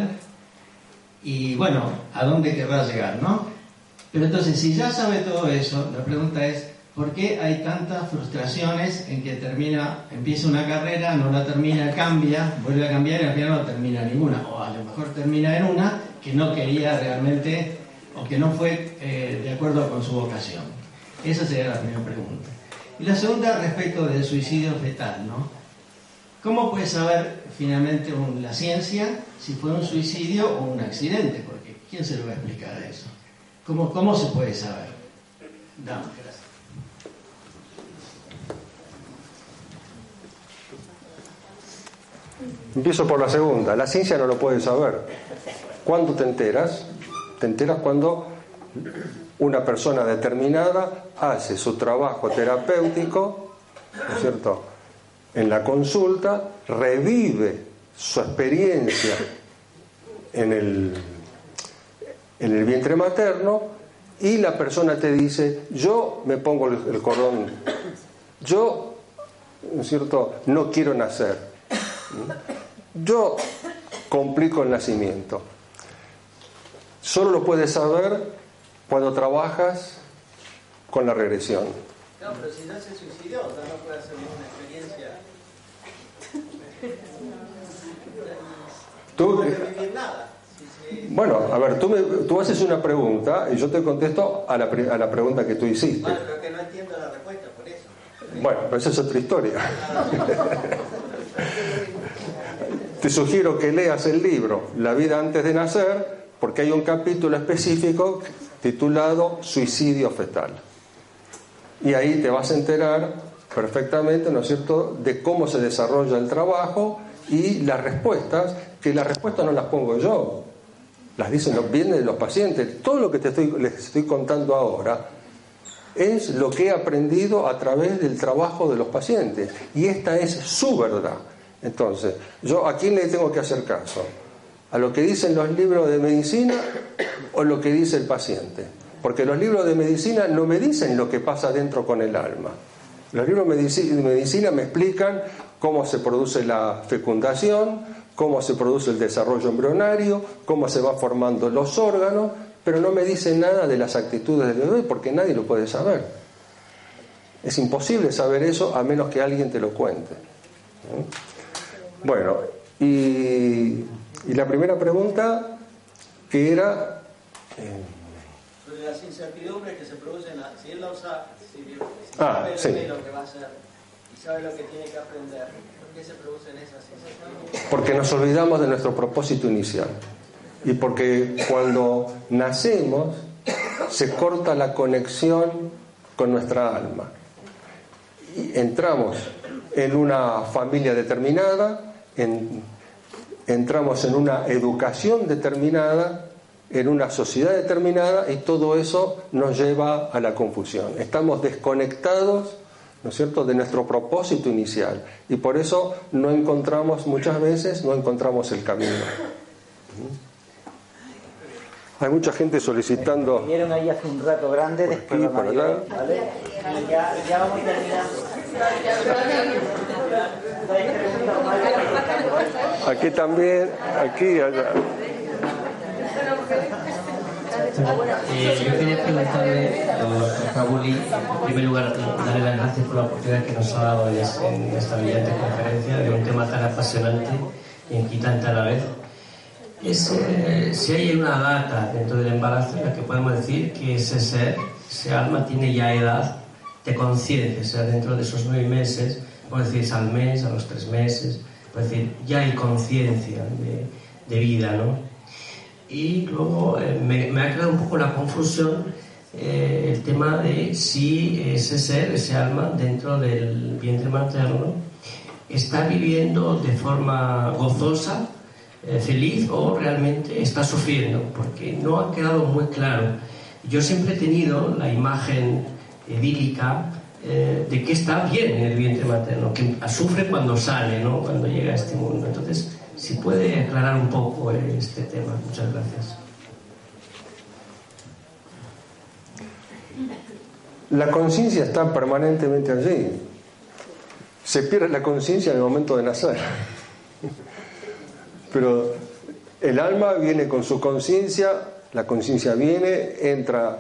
y bueno, a dónde querrá llegar, ¿no? Pero entonces, si ya sabe todo eso, la pregunta es, ¿Por qué hay tantas frustraciones en que termina, empieza una carrera, no la termina, cambia, vuelve a cambiar y al final no termina ninguna? O a lo mejor termina en una que no quería realmente o que no fue eh, de acuerdo con su vocación. Esa sería la primera pregunta. Y la segunda respecto del suicidio fetal, ¿no? ¿Cómo puede saber finalmente la ciencia si fue un suicidio o un accidente? Porque ¿quién se lo va a explicar eso? ¿Cómo, cómo se puede saber? Dame, gracias. Empiezo por la segunda. La ciencia no lo puede saber. ¿Cuándo te enteras? Te enteras cuando una persona determinada hace su trabajo terapéutico, ¿no es cierto? En la consulta, revive su experiencia en el, en el vientre materno y la persona te dice, yo me pongo el, cordón, yo, ¿no es cierto?, no quiero nacer, yo complico el nacimiento. Solo lo puedes saber cuando trabajas con la regresión. No, pero si no se suicidó, no puede hacer ninguna experiencia. Tú, no puede vivir nada. Bueno, a ver, tú, me, tú haces una pregunta y yo te contesto a la, a la pregunta que tú hiciste. Vale, pero que no entiendo la respuesta, por eso. Bueno, pero esa es otra historia. te sugiero que leas el libro La vida antes de nacer, porque hay un capítulo específico titulado Suicidio fetal. Y ahí te vas a enterar perfectamente, ¿no es cierto?, de cómo se desarrolla el trabajo y las respuestas, que las respuestas no las pongo yo, las dicen los de los pacientes. Todo lo que te estoy, les estoy contando ahora es lo que he aprendido a través del trabajo de los pacientes. Y esta es su verdad. Entonces, ¿yo a quién le tengo que hacer caso? ¿A lo que dicen los libros de medicina o lo que dice el paciente? Porque los libros de medicina no me dicen lo que pasa dentro con el alma. Los libros de medicina me explican cómo se produce la fecundación, cómo se produce el desarrollo embrionario, cómo se van formando los órganos, pero no me dicen nada de las actitudes del bebé porque nadie lo puede saber. Es imposible saber eso a menos que alguien te lo cuente. Bueno, y, y la primera pregunta que era... Eh, Sobre las incertidumbres que se producen, si él la usa, si, si ah, sabe sí. lo que va a hacer y sabe lo que tiene que aprender, ¿por qué se producen esas incertidumbres? Porque nos olvidamos de nuestro propósito inicial. Y porque cuando nacemos se corta la conexión con nuestra alma. Y entramos en una familia determinada, en, entramos en una educación determinada, en una sociedad determinada y todo eso nos lleva a la confusión. Estamos desconectados, ¿no es cierto?, de nuestro propósito inicial y por eso no encontramos muchas veces no encontramos el camino. Hay mucha gente solicitando. Vinieron ahí hace un rato grande después aquí, por allá. ¿vale? Y ya, ya vamos terminando. Aquí también, aquí, allá. Eh, yo quería preguntarle doctor Cabuli, en primer lugar, darle las gracias por la oportunidad que nos ha dado en es- en esta brillante conferencia de un tema tan apasionante y inquietante a la vez. Es, eh, si hay una data dentro del embarazo en la que podemos decir que ese ser, ese alma, tiene ya edad de conciencia, o sea, dentro de esos nueve meses, podemos decir es al mes, a los tres meses, es decir, ya hay conciencia de, de vida, ¿no? Y luego eh, me, me ha quedado un poco la confusión eh, el tema de si ese ser, ese alma dentro del vientre materno está viviendo de forma gozosa, eh, feliz o realmente está sufriendo, porque no ha quedado muy claro. Yo siempre he tenido la imagen idílica eh, de que está bien en el vientre materno, que sufre cuando sale, ¿no? cuando llega a este mundo. Entonces, si puede aclarar un poco eh, este tema. Muchas gracias. La conciencia está permanentemente allí. Se pierde la conciencia en el momento de nacer. Pero el alma viene con su conciencia, la conciencia viene, entra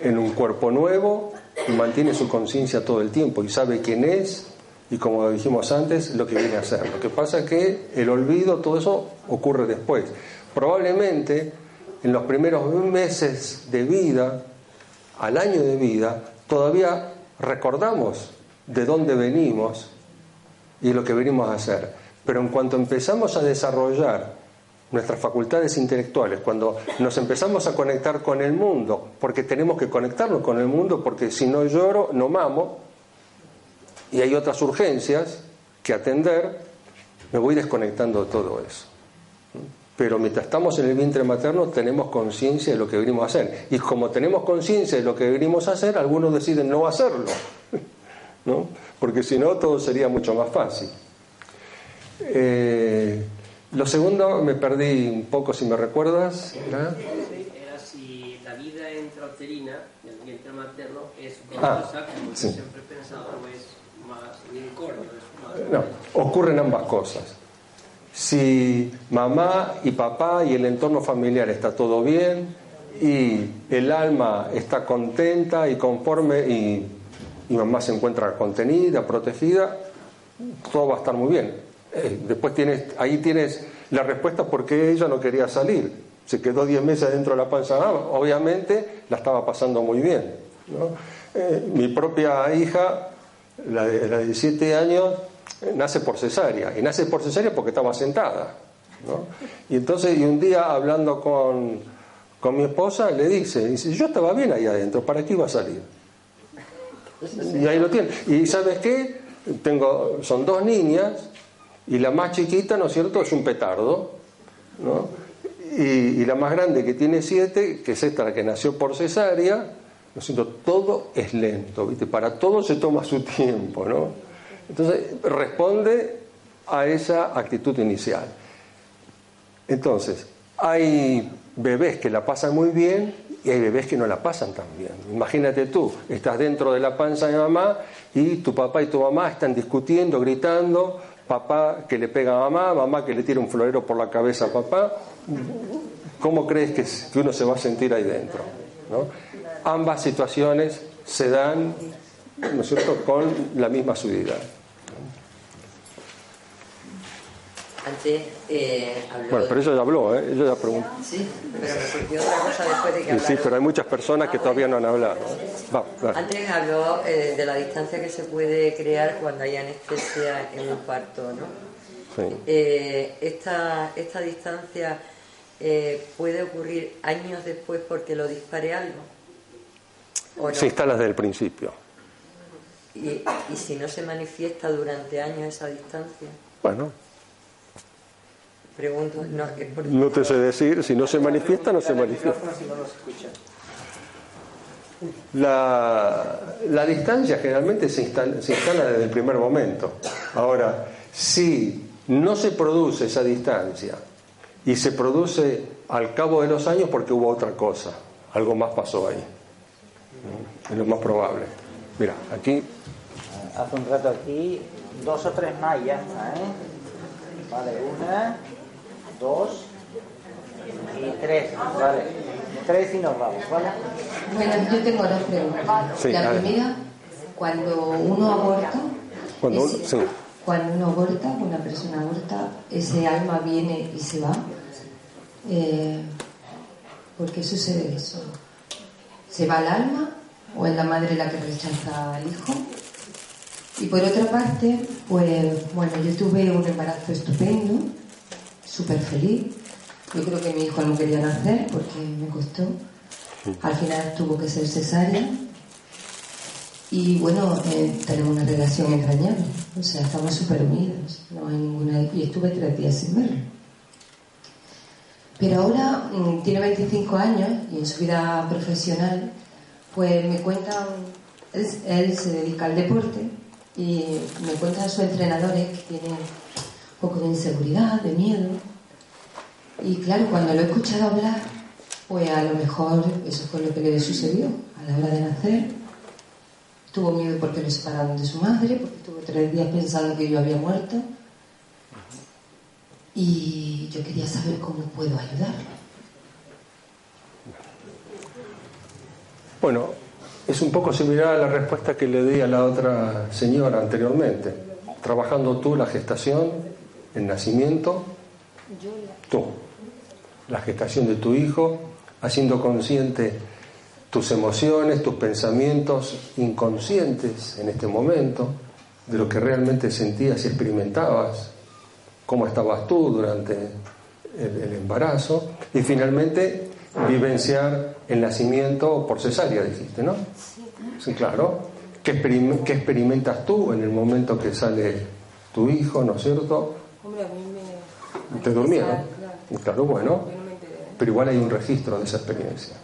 en un cuerpo nuevo y mantiene su conciencia todo el tiempo y sabe quién es y como dijimos antes, lo que viene a hacer. Lo que pasa es que el olvido, todo eso ocurre después. Probablemente en los primeros meses de vida, al año de vida, todavía recordamos de dónde venimos y lo que venimos a hacer. Pero en cuanto empezamos a desarrollar nuestras facultades intelectuales, cuando nos empezamos a conectar con el mundo, porque tenemos que conectarnos con el mundo, porque si no lloro, no mamo, y hay otras urgencias que atender, me voy desconectando de todo eso. Pero mientras estamos en el vientre materno tenemos conciencia de lo que venimos a hacer. Y como tenemos conciencia de lo que venimos a hacer, algunos deciden no hacerlo. ¿no? Porque si no, todo sería mucho más fácil. Eh, Lo segundo me perdí un poco, si me recuerdas. Era si la vida intrauterina, el vientre materno, es Ah, dolorosa, como yo sí. siempre he pensado, o es más unicornio. Es más... No, ocurren ambas cosas. Si mamá y papá y el entorno familiar está todo bien y el alma está contenta y conforme y, y mamá se encuentra contenida, protegida, todo va a estar muy bien. Eh, después tienes, ahí tienes la respuesta por qué ella no quería salir. Se quedó 10 meses dentro de la panza mamá. Obviamente la estaba pasando muy bien. ¿no? Eh, mi propia hija, la de, la de 7 años, eh, nace por cesárea. Y nace por cesárea porque estaba sentada. ¿no? Y entonces, y un día hablando con, con mi esposa, le dice, dice, yo estaba bien ahí adentro, ¿para qué iba a salir? Y ahí lo tiene. ¿Y sabes qué? Tengo, son dos niñas y la más chiquita, ¿no es cierto?, es un petardo, ¿no? Y, y la más grande que tiene siete, que es esta la que nació por cesárea, ¿no es cierto?, todo es lento, ¿viste? Para todo se toma su tiempo, ¿no? Entonces, responde a esa actitud inicial. Entonces, hay bebés que la pasan muy bien y hay bebés que no la pasan tan bien. Imagínate tú, estás dentro de la panza de mamá y tu papá y tu mamá están discutiendo, gritando, papá que le pega a mamá, mamá que le tira un florero por la cabeza a papá. ¿Cómo crees que, uno se va a sentir ahí dentro? Ambas situaciones se dan, ¿no es cierto?, con la misma suavidad. Antes eh, habló. Bueno, pero ella ya habló, ¿eh? ella ya preguntó. Sí, pero me surgió otra cosa después de que Sí, hablaron. pero hay muchas personas que todavía no han hablado. Va, va. Antes habló eh, de la distancia que se puede crear cuando hay anestesia en un parto, ¿no? Sí. Eh, esta, esta distancia eh, puede ocurrir años después porque lo dispare algo. ¿O no? Se instala desde el principio. Y, y si no se manifiesta durante años esa distancia, Bueno, pregunto, no, es por- no te sé decir, si no se manifiesta, no se manifiesta. La, la distancia generalmente se instala, se instala desde el primer momento. Ahora, si no se produce esa distancia y se produce al cabo de los años porque hubo otra cosa, algo más pasó ahí. Es lo más probable. Mira, aquí Hace un rato aquí, dos o tres más y ya está, ¿eh? Vale, una, dos y tres, vale. Tres y nos vamos, ¿vale? Bueno, yo tengo dos preguntas. Sí, la primera, cuando uno aborta, cuando ese- uno- sí. cuando uno aborta, una persona aborta, ese alma viene y se va. Eh, ¿Por qué sucede eso? ¿Se va el alma o es la madre la que rechaza al hijo? Y por otra parte, pues bueno, yo tuve un embarazo estupendo, súper feliz. Yo creo que mi hijo no quería nacer porque me costó. Al final tuvo que ser cesárea. Y bueno, eh, tenemos una relación entrañable. O sea, estamos súper unidos. No hay ninguna. Y estuve tres días sin verlo. Pero ahora mm, tiene 25 años y en su vida profesional, pues me cuentan. Él, él se dedica al deporte y me cuentan sus entrenadores que tienen un poco de inseguridad, de miedo. Y claro, cuando lo he escuchado hablar, pues a lo mejor eso fue lo que le sucedió a la hora de nacer. Tuvo miedo porque lo separaron de su madre, porque estuvo tres días pensando que yo había muerto. Y yo quería saber cómo puedo ayudarlo. Bueno, es un poco similar a la respuesta que le di a la otra señora anteriormente. Trabajando tú la gestación, el nacimiento, tú, la gestación de tu hijo, haciendo consciente tus emociones, tus pensamientos inconscientes en este momento, de lo que realmente sentías y experimentabas, cómo estabas tú durante el, embarazo, y finalmente vivenciar el nacimiento por cesárea, dijiste, ¿no? Sí, claro. ¿Qué, qué experimentas tú en el momento que sale tu hijo, ¿no es cierto? Hombre, a mí me... ¿Te durmieron? Claro. Claro, bueno, Yo no me enteré. pero igual hay un registro de esa experiencia.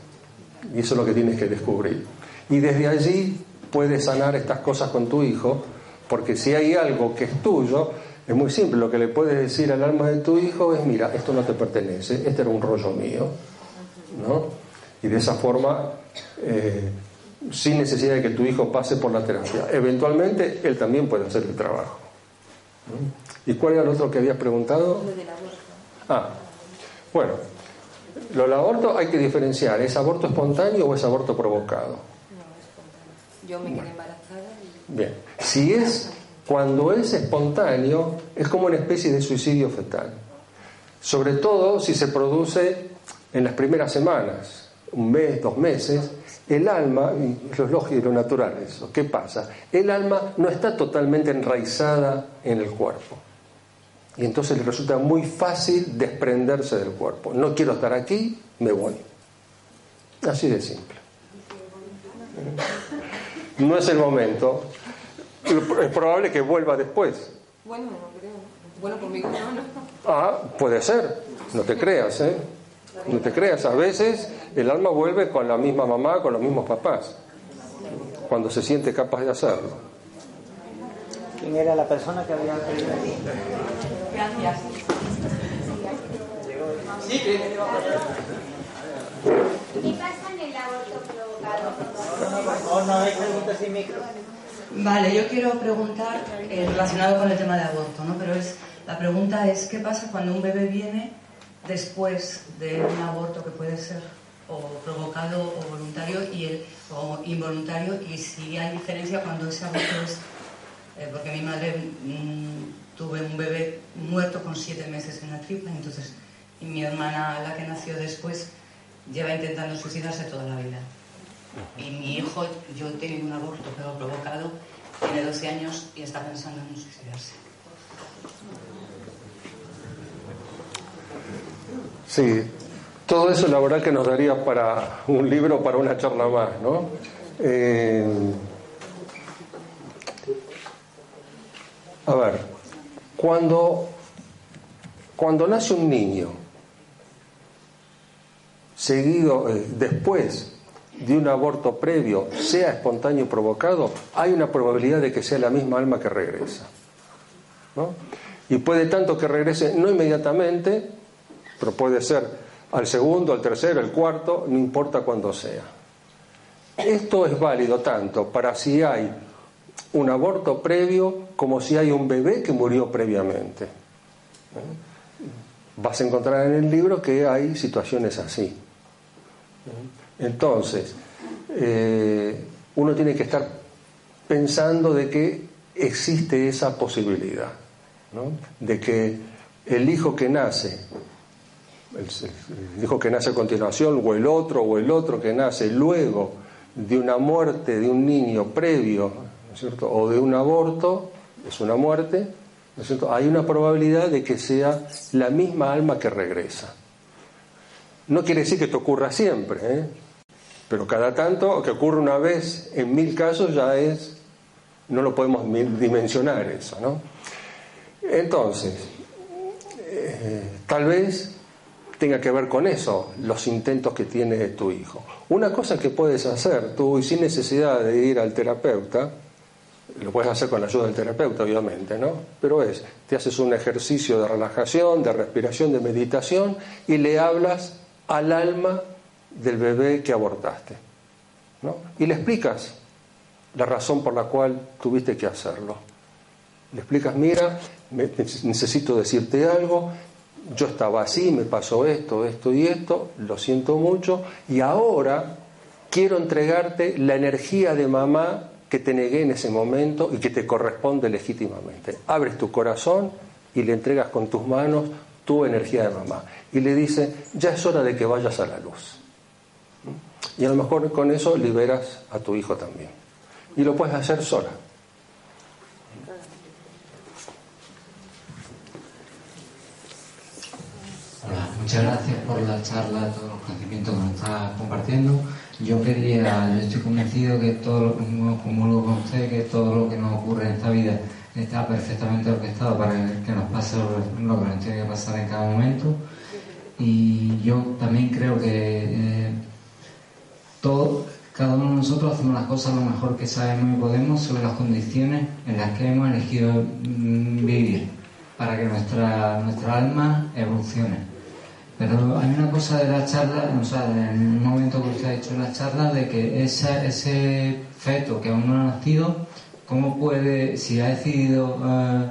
Y eso es lo que tienes que descubrir. Y desde allí puedes sanar estas cosas con tu hijo, porque si hay algo que es tuyo, Es muy simple, lo que le puedes decir al alma de tu hijo es, mira, esto no te pertenece, este era un rollo mío, ¿no? Y de esa forma, eh, sin necesidad de que tu hijo pase por la terapia. Eventualmente, él también puede hacer el trabajo. ¿Y cuál era el otro que habías preguntado? Ah, bueno, lo del aborto hay que diferenciar, ¿es aborto espontáneo o es aborto provocado? Yo me quedé embarazada. Bien, si es cuando es espontáneo, es como una especie de suicidio fetal. Sobre todo si se produce en las primeras semanas, un mes, dos meses, el alma, y lo lógico y lo natural eso, ¿qué pasa? El alma no está totalmente enraizada en el cuerpo. Y entonces le resulta muy fácil desprenderse del cuerpo. No quiero estar aquí, me voy. Así de simple. No es el momento, es probable que vuelva después. Bueno, no creo. Bueno, conmigo no, no. Ah, puede ser. No te creas, ¿eh? No te creas. A veces el alma vuelve con la misma mamá, con los mismos papás, cuando se siente capaz de hacerlo. ¿Quién era la persona que había pedido aquí? Gracias. Sí, ¿Qué pasa en el aborto provocado? No, no hay preguntas sin micro. Vale, yo quiero preguntar eh, relacionado con el tema de aborto, ¿no? Pero es la pregunta es qué pasa cuando un bebé viene después de un aborto que puede ser provocado o voluntario y el, o involuntario y si hay diferencia cuando ese aborto es eh, porque mi madre mm, tuve un bebé muerto con siete meses en la tripa entonces y mi hermana la que nació después lleva intentando suicidarse toda la vida y mi hijo, yo he tenido un aborto pero provocado, tiene 12 años y está pensando en suicidarse. Sí, todo eso la verdad que nos daría para un libro, para una charla más, ¿no? Eh, a ver, cuando, cuando nace un niño, seguido, eh, después de un aborto previo, sea espontáneo o provocado, hay una probabilidad de que sea la misma alma que regresa. ¿no? Y puede tanto que regrese no inmediatamente, pero puede ser al segundo, al tercero, al cuarto, no importa cuándo sea. Esto es válido tanto para si hay un aborto previo como si hay un bebé que murió previamente. Vas a encontrar en el libro que hay situaciones así. Entonces, eh, uno tiene que estar pensando de que existe esa posibilidad, de que el hijo que nace, el, hijo que nace a continuación, o el otro, o el otro que nace luego de una muerte de un niño previo, ¿no es cierto? o de un aborto, es una muerte, ¿no es cierto? hay una probabilidad de que sea la misma alma que regresa. No quiere decir que esto ocurra siempre, ¿eh? Pero cada tanto, que ocurre una vez en mil casos, ya es, no lo podemos dimensionar eso, ¿no? Entonces, eh, tal vez tenga que ver con eso, los intentos que tiene tu hijo. Una cosa que puedes hacer tú, y sin necesidad de ir al terapeuta, lo puedes hacer con la ayuda del terapeuta, obviamente, ¿no? Pero es, te haces un ejercicio de relajación, de respiración, de meditación, y le hablas al alma del bebé que abortaste. ¿no? Y le explicas la razón por la cual tuviste que hacerlo. Le explicas, mira, necesito decirte algo, yo estaba así, me pasó esto, esto y esto, lo siento mucho, y ahora quiero entregarte la energía de mamá que te negué en ese momento y que te corresponde legítimamente. Abres tu corazón y le entregas con tus manos tu energía de mamá. Y le dice, ya es hora de que vayas a la luz. Y a lo mejor con eso liberas a tu hijo también. Y lo puedes hacer sola. Hola, muchas gracias por la charla, todos los conocimientos que nos está compartiendo. Yo quería, yo estoy convencido que todo lo como lo con usted, que todo lo que nos ocurre en esta vida está perfectamente orquestado para que nos pase lo que nos tiene que pasar en cada momento. Y yo también creo que eh, todo, cada uno de nosotros hacemos las cosas lo mejor que sabemos y podemos sobre las condiciones en las que hemos elegido mm, vivir. para que nuestra, nuestra alma evolucione. Pero hay una cosa de la charla, o sea, en un momento que usted ha dicho en la charla, de que esa, ese feto que aún no ha nacido, ¿cómo puede, si ha decidido eh,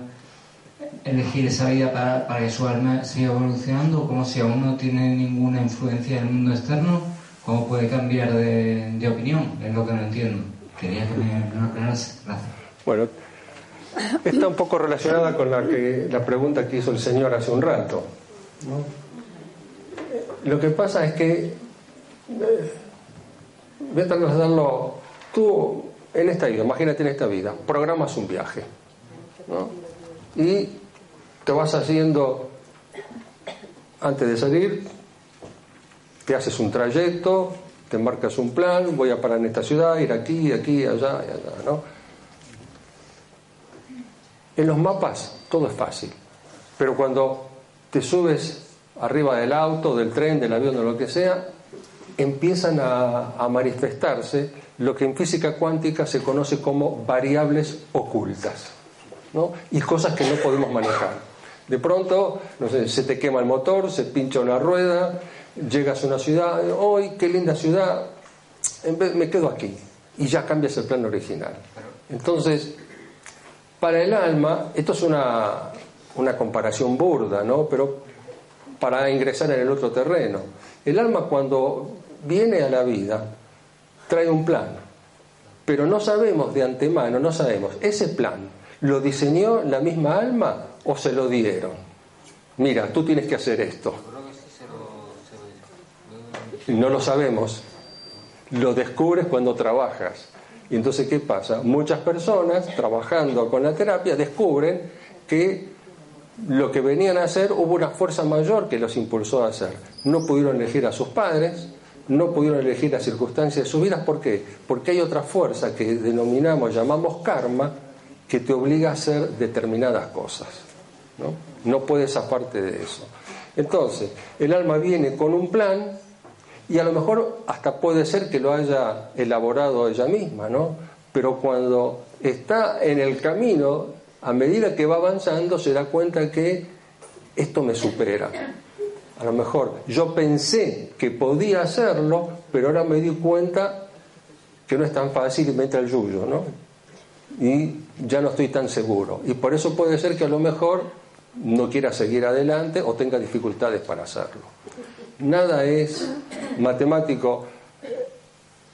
elegir esa vida para, para que su alma siga evolucionando, como si aún no tiene ninguna influencia en el mundo externo, ¿cómo puede cambiar de, de opinión? Es lo que no entiendo. Quería que me, lo aclarase. Gracias. Bueno, está un poco relacionada con la, que, la pregunta que hizo el señor hace un rato. ¿no? Lo que pasa es que, eh, voy a trasladarlo, tú en esta vida, imagínate en esta vida, programas un viaje, ¿no? Y te vas haciendo, antes de salir, te haces un trayecto, te marcas un plan, voy a parar en esta ciudad, ir aquí, aquí, allá, allá, ¿no? En los mapas todo es fácil, pero cuando te subes arriba del auto, del tren, del avión o lo que sea, empiezan a, manifestarse lo que en física cuántica se conoce como variables ocultas, ¿no? y cosas que no podemos manejar. De pronto, no sé, se te quema el motor, se pincha una rueda, llegas a una ciudad, ¡ay, qué linda ciudad! Me quedo aquí. Y ya cambias el plan original. Entonces, para el alma, esto es una, una comparación burda, ¿no? Pero para ingresar en el otro terreno. El alma cuando viene a la vida trae un plan, pero no sabemos de antemano, no sabemos, ese plan lo diseñó la misma alma o se lo dieron. Mira, tú tienes que hacer esto. No lo sabemos. Lo descubres cuando trabajas. Y entonces, ¿qué pasa? Muchas personas trabajando con la terapia descubren que lo que venían a hacer hubo una fuerza mayor que los impulsó a hacer. No pudieron elegir a sus padres, no pudieron elegir las circunstancias de sus vidas. ¿Por qué? Porque hay otra fuerza que denominamos, llamamos karma, que te obliga a hacer determinadas cosas. ¿no? no puedes aparte de eso. Entonces, el alma viene con un plan y a lo mejor hasta puede ser que lo haya elaborado ella misma, ¿no? Pero cuando está en el camino, a medida que va avanzando, se da cuenta que esto me supera. A lo mejor yo pensé que podía hacerlo, pero ahora me di cuenta que no es tan fácil y el yuyo, ¿no? Y ya no estoy tan seguro. Y por eso puede ser que a lo mejor no quiera seguir adelante o tenga dificultades para hacerlo. Nada es matemático,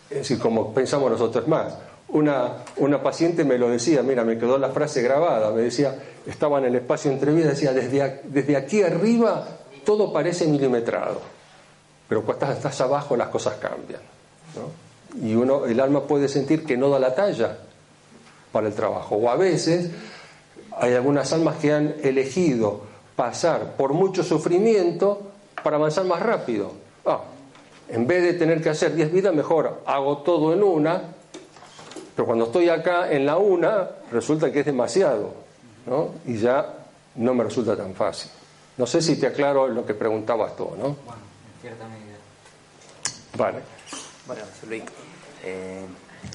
es decir, como pensamos nosotros más. Una, una paciente me lo decía, mira, me quedó la frase grabada, me decía, estaba en el espacio entre vidas, decía, desde, desde aquí arriba todo parece milimetrado, pero cuando estás, abajo las cosas cambian. Y uno, el alma puede sentir que no da la talla para el trabajo. O a veces hay algunas almas que han elegido pasar por mucho sufrimiento para avanzar más rápido. Ah, en vez de tener que hacer 10 vidas, mejor hago todo en una, pero cuando estoy acá en la una, resulta que es demasiado, ¿no? Y ya no me resulta tan fácil. No sé si te aclaro lo que preguntabas tú, ¿no? Bueno, en cierta medida. Vale. Bueno, Luis, eh,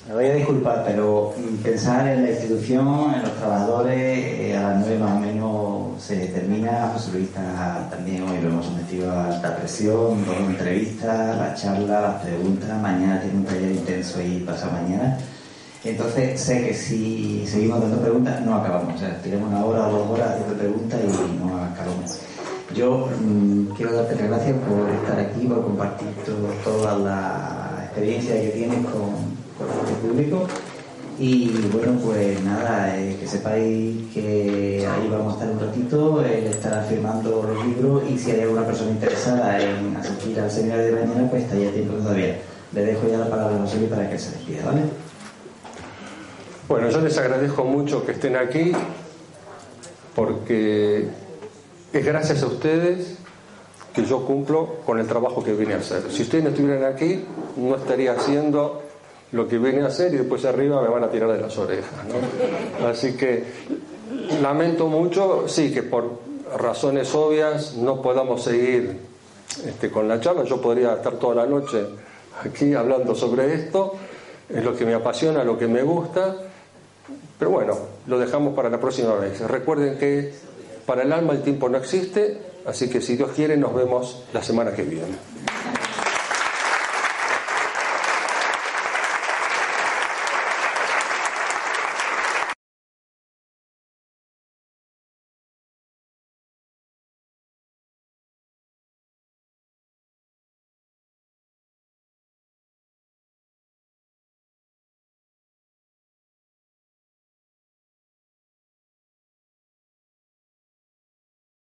me voy a disculpar, pero pensar en la institución, en los trabajadores, eh, a las nueve más o menos se termina. José Luis está también hoy lo hemos sometido a alta presión, dos entrevistas, la charla, las preguntas. Mañana tiene un taller intenso y pasa mañana. Entonces sé que si seguimos dando preguntas no acabamos. O sea, tenemos una hora o dos horas haciendo preguntas y no acabamos. Yo mmm, quiero darte las gracias por estar aquí, por compartir todo, toda la experiencia que tienes con, con el público. Y bueno, pues nada, eh, que sepáis que ahí vamos a estar un ratito, él estará firmando los libros y si hay alguna persona interesada en asistir al seminario de mañana, pues estaría tiempo todavía. Le dejo ya la palabra a José para que se despida, ¿vale? Bueno, yo les agradezco mucho que estén aquí porque es gracias a ustedes que yo cumplo con el trabajo que vine a hacer. Si ustedes no estuvieran aquí, no estaría haciendo lo que vine a hacer y después arriba me van a tirar de las orejas. ¿no? Así que lamento mucho, sí, que por razones obvias no podamos seguir este, con la charla. Yo podría estar toda la noche aquí hablando sobre esto, es lo que me apasiona, lo que me gusta, pero bueno, lo dejamos para la próxima vez. Recuerden que Para el alma el tiempo no existe, así que si Dios quiere nos vemos la semana que viene.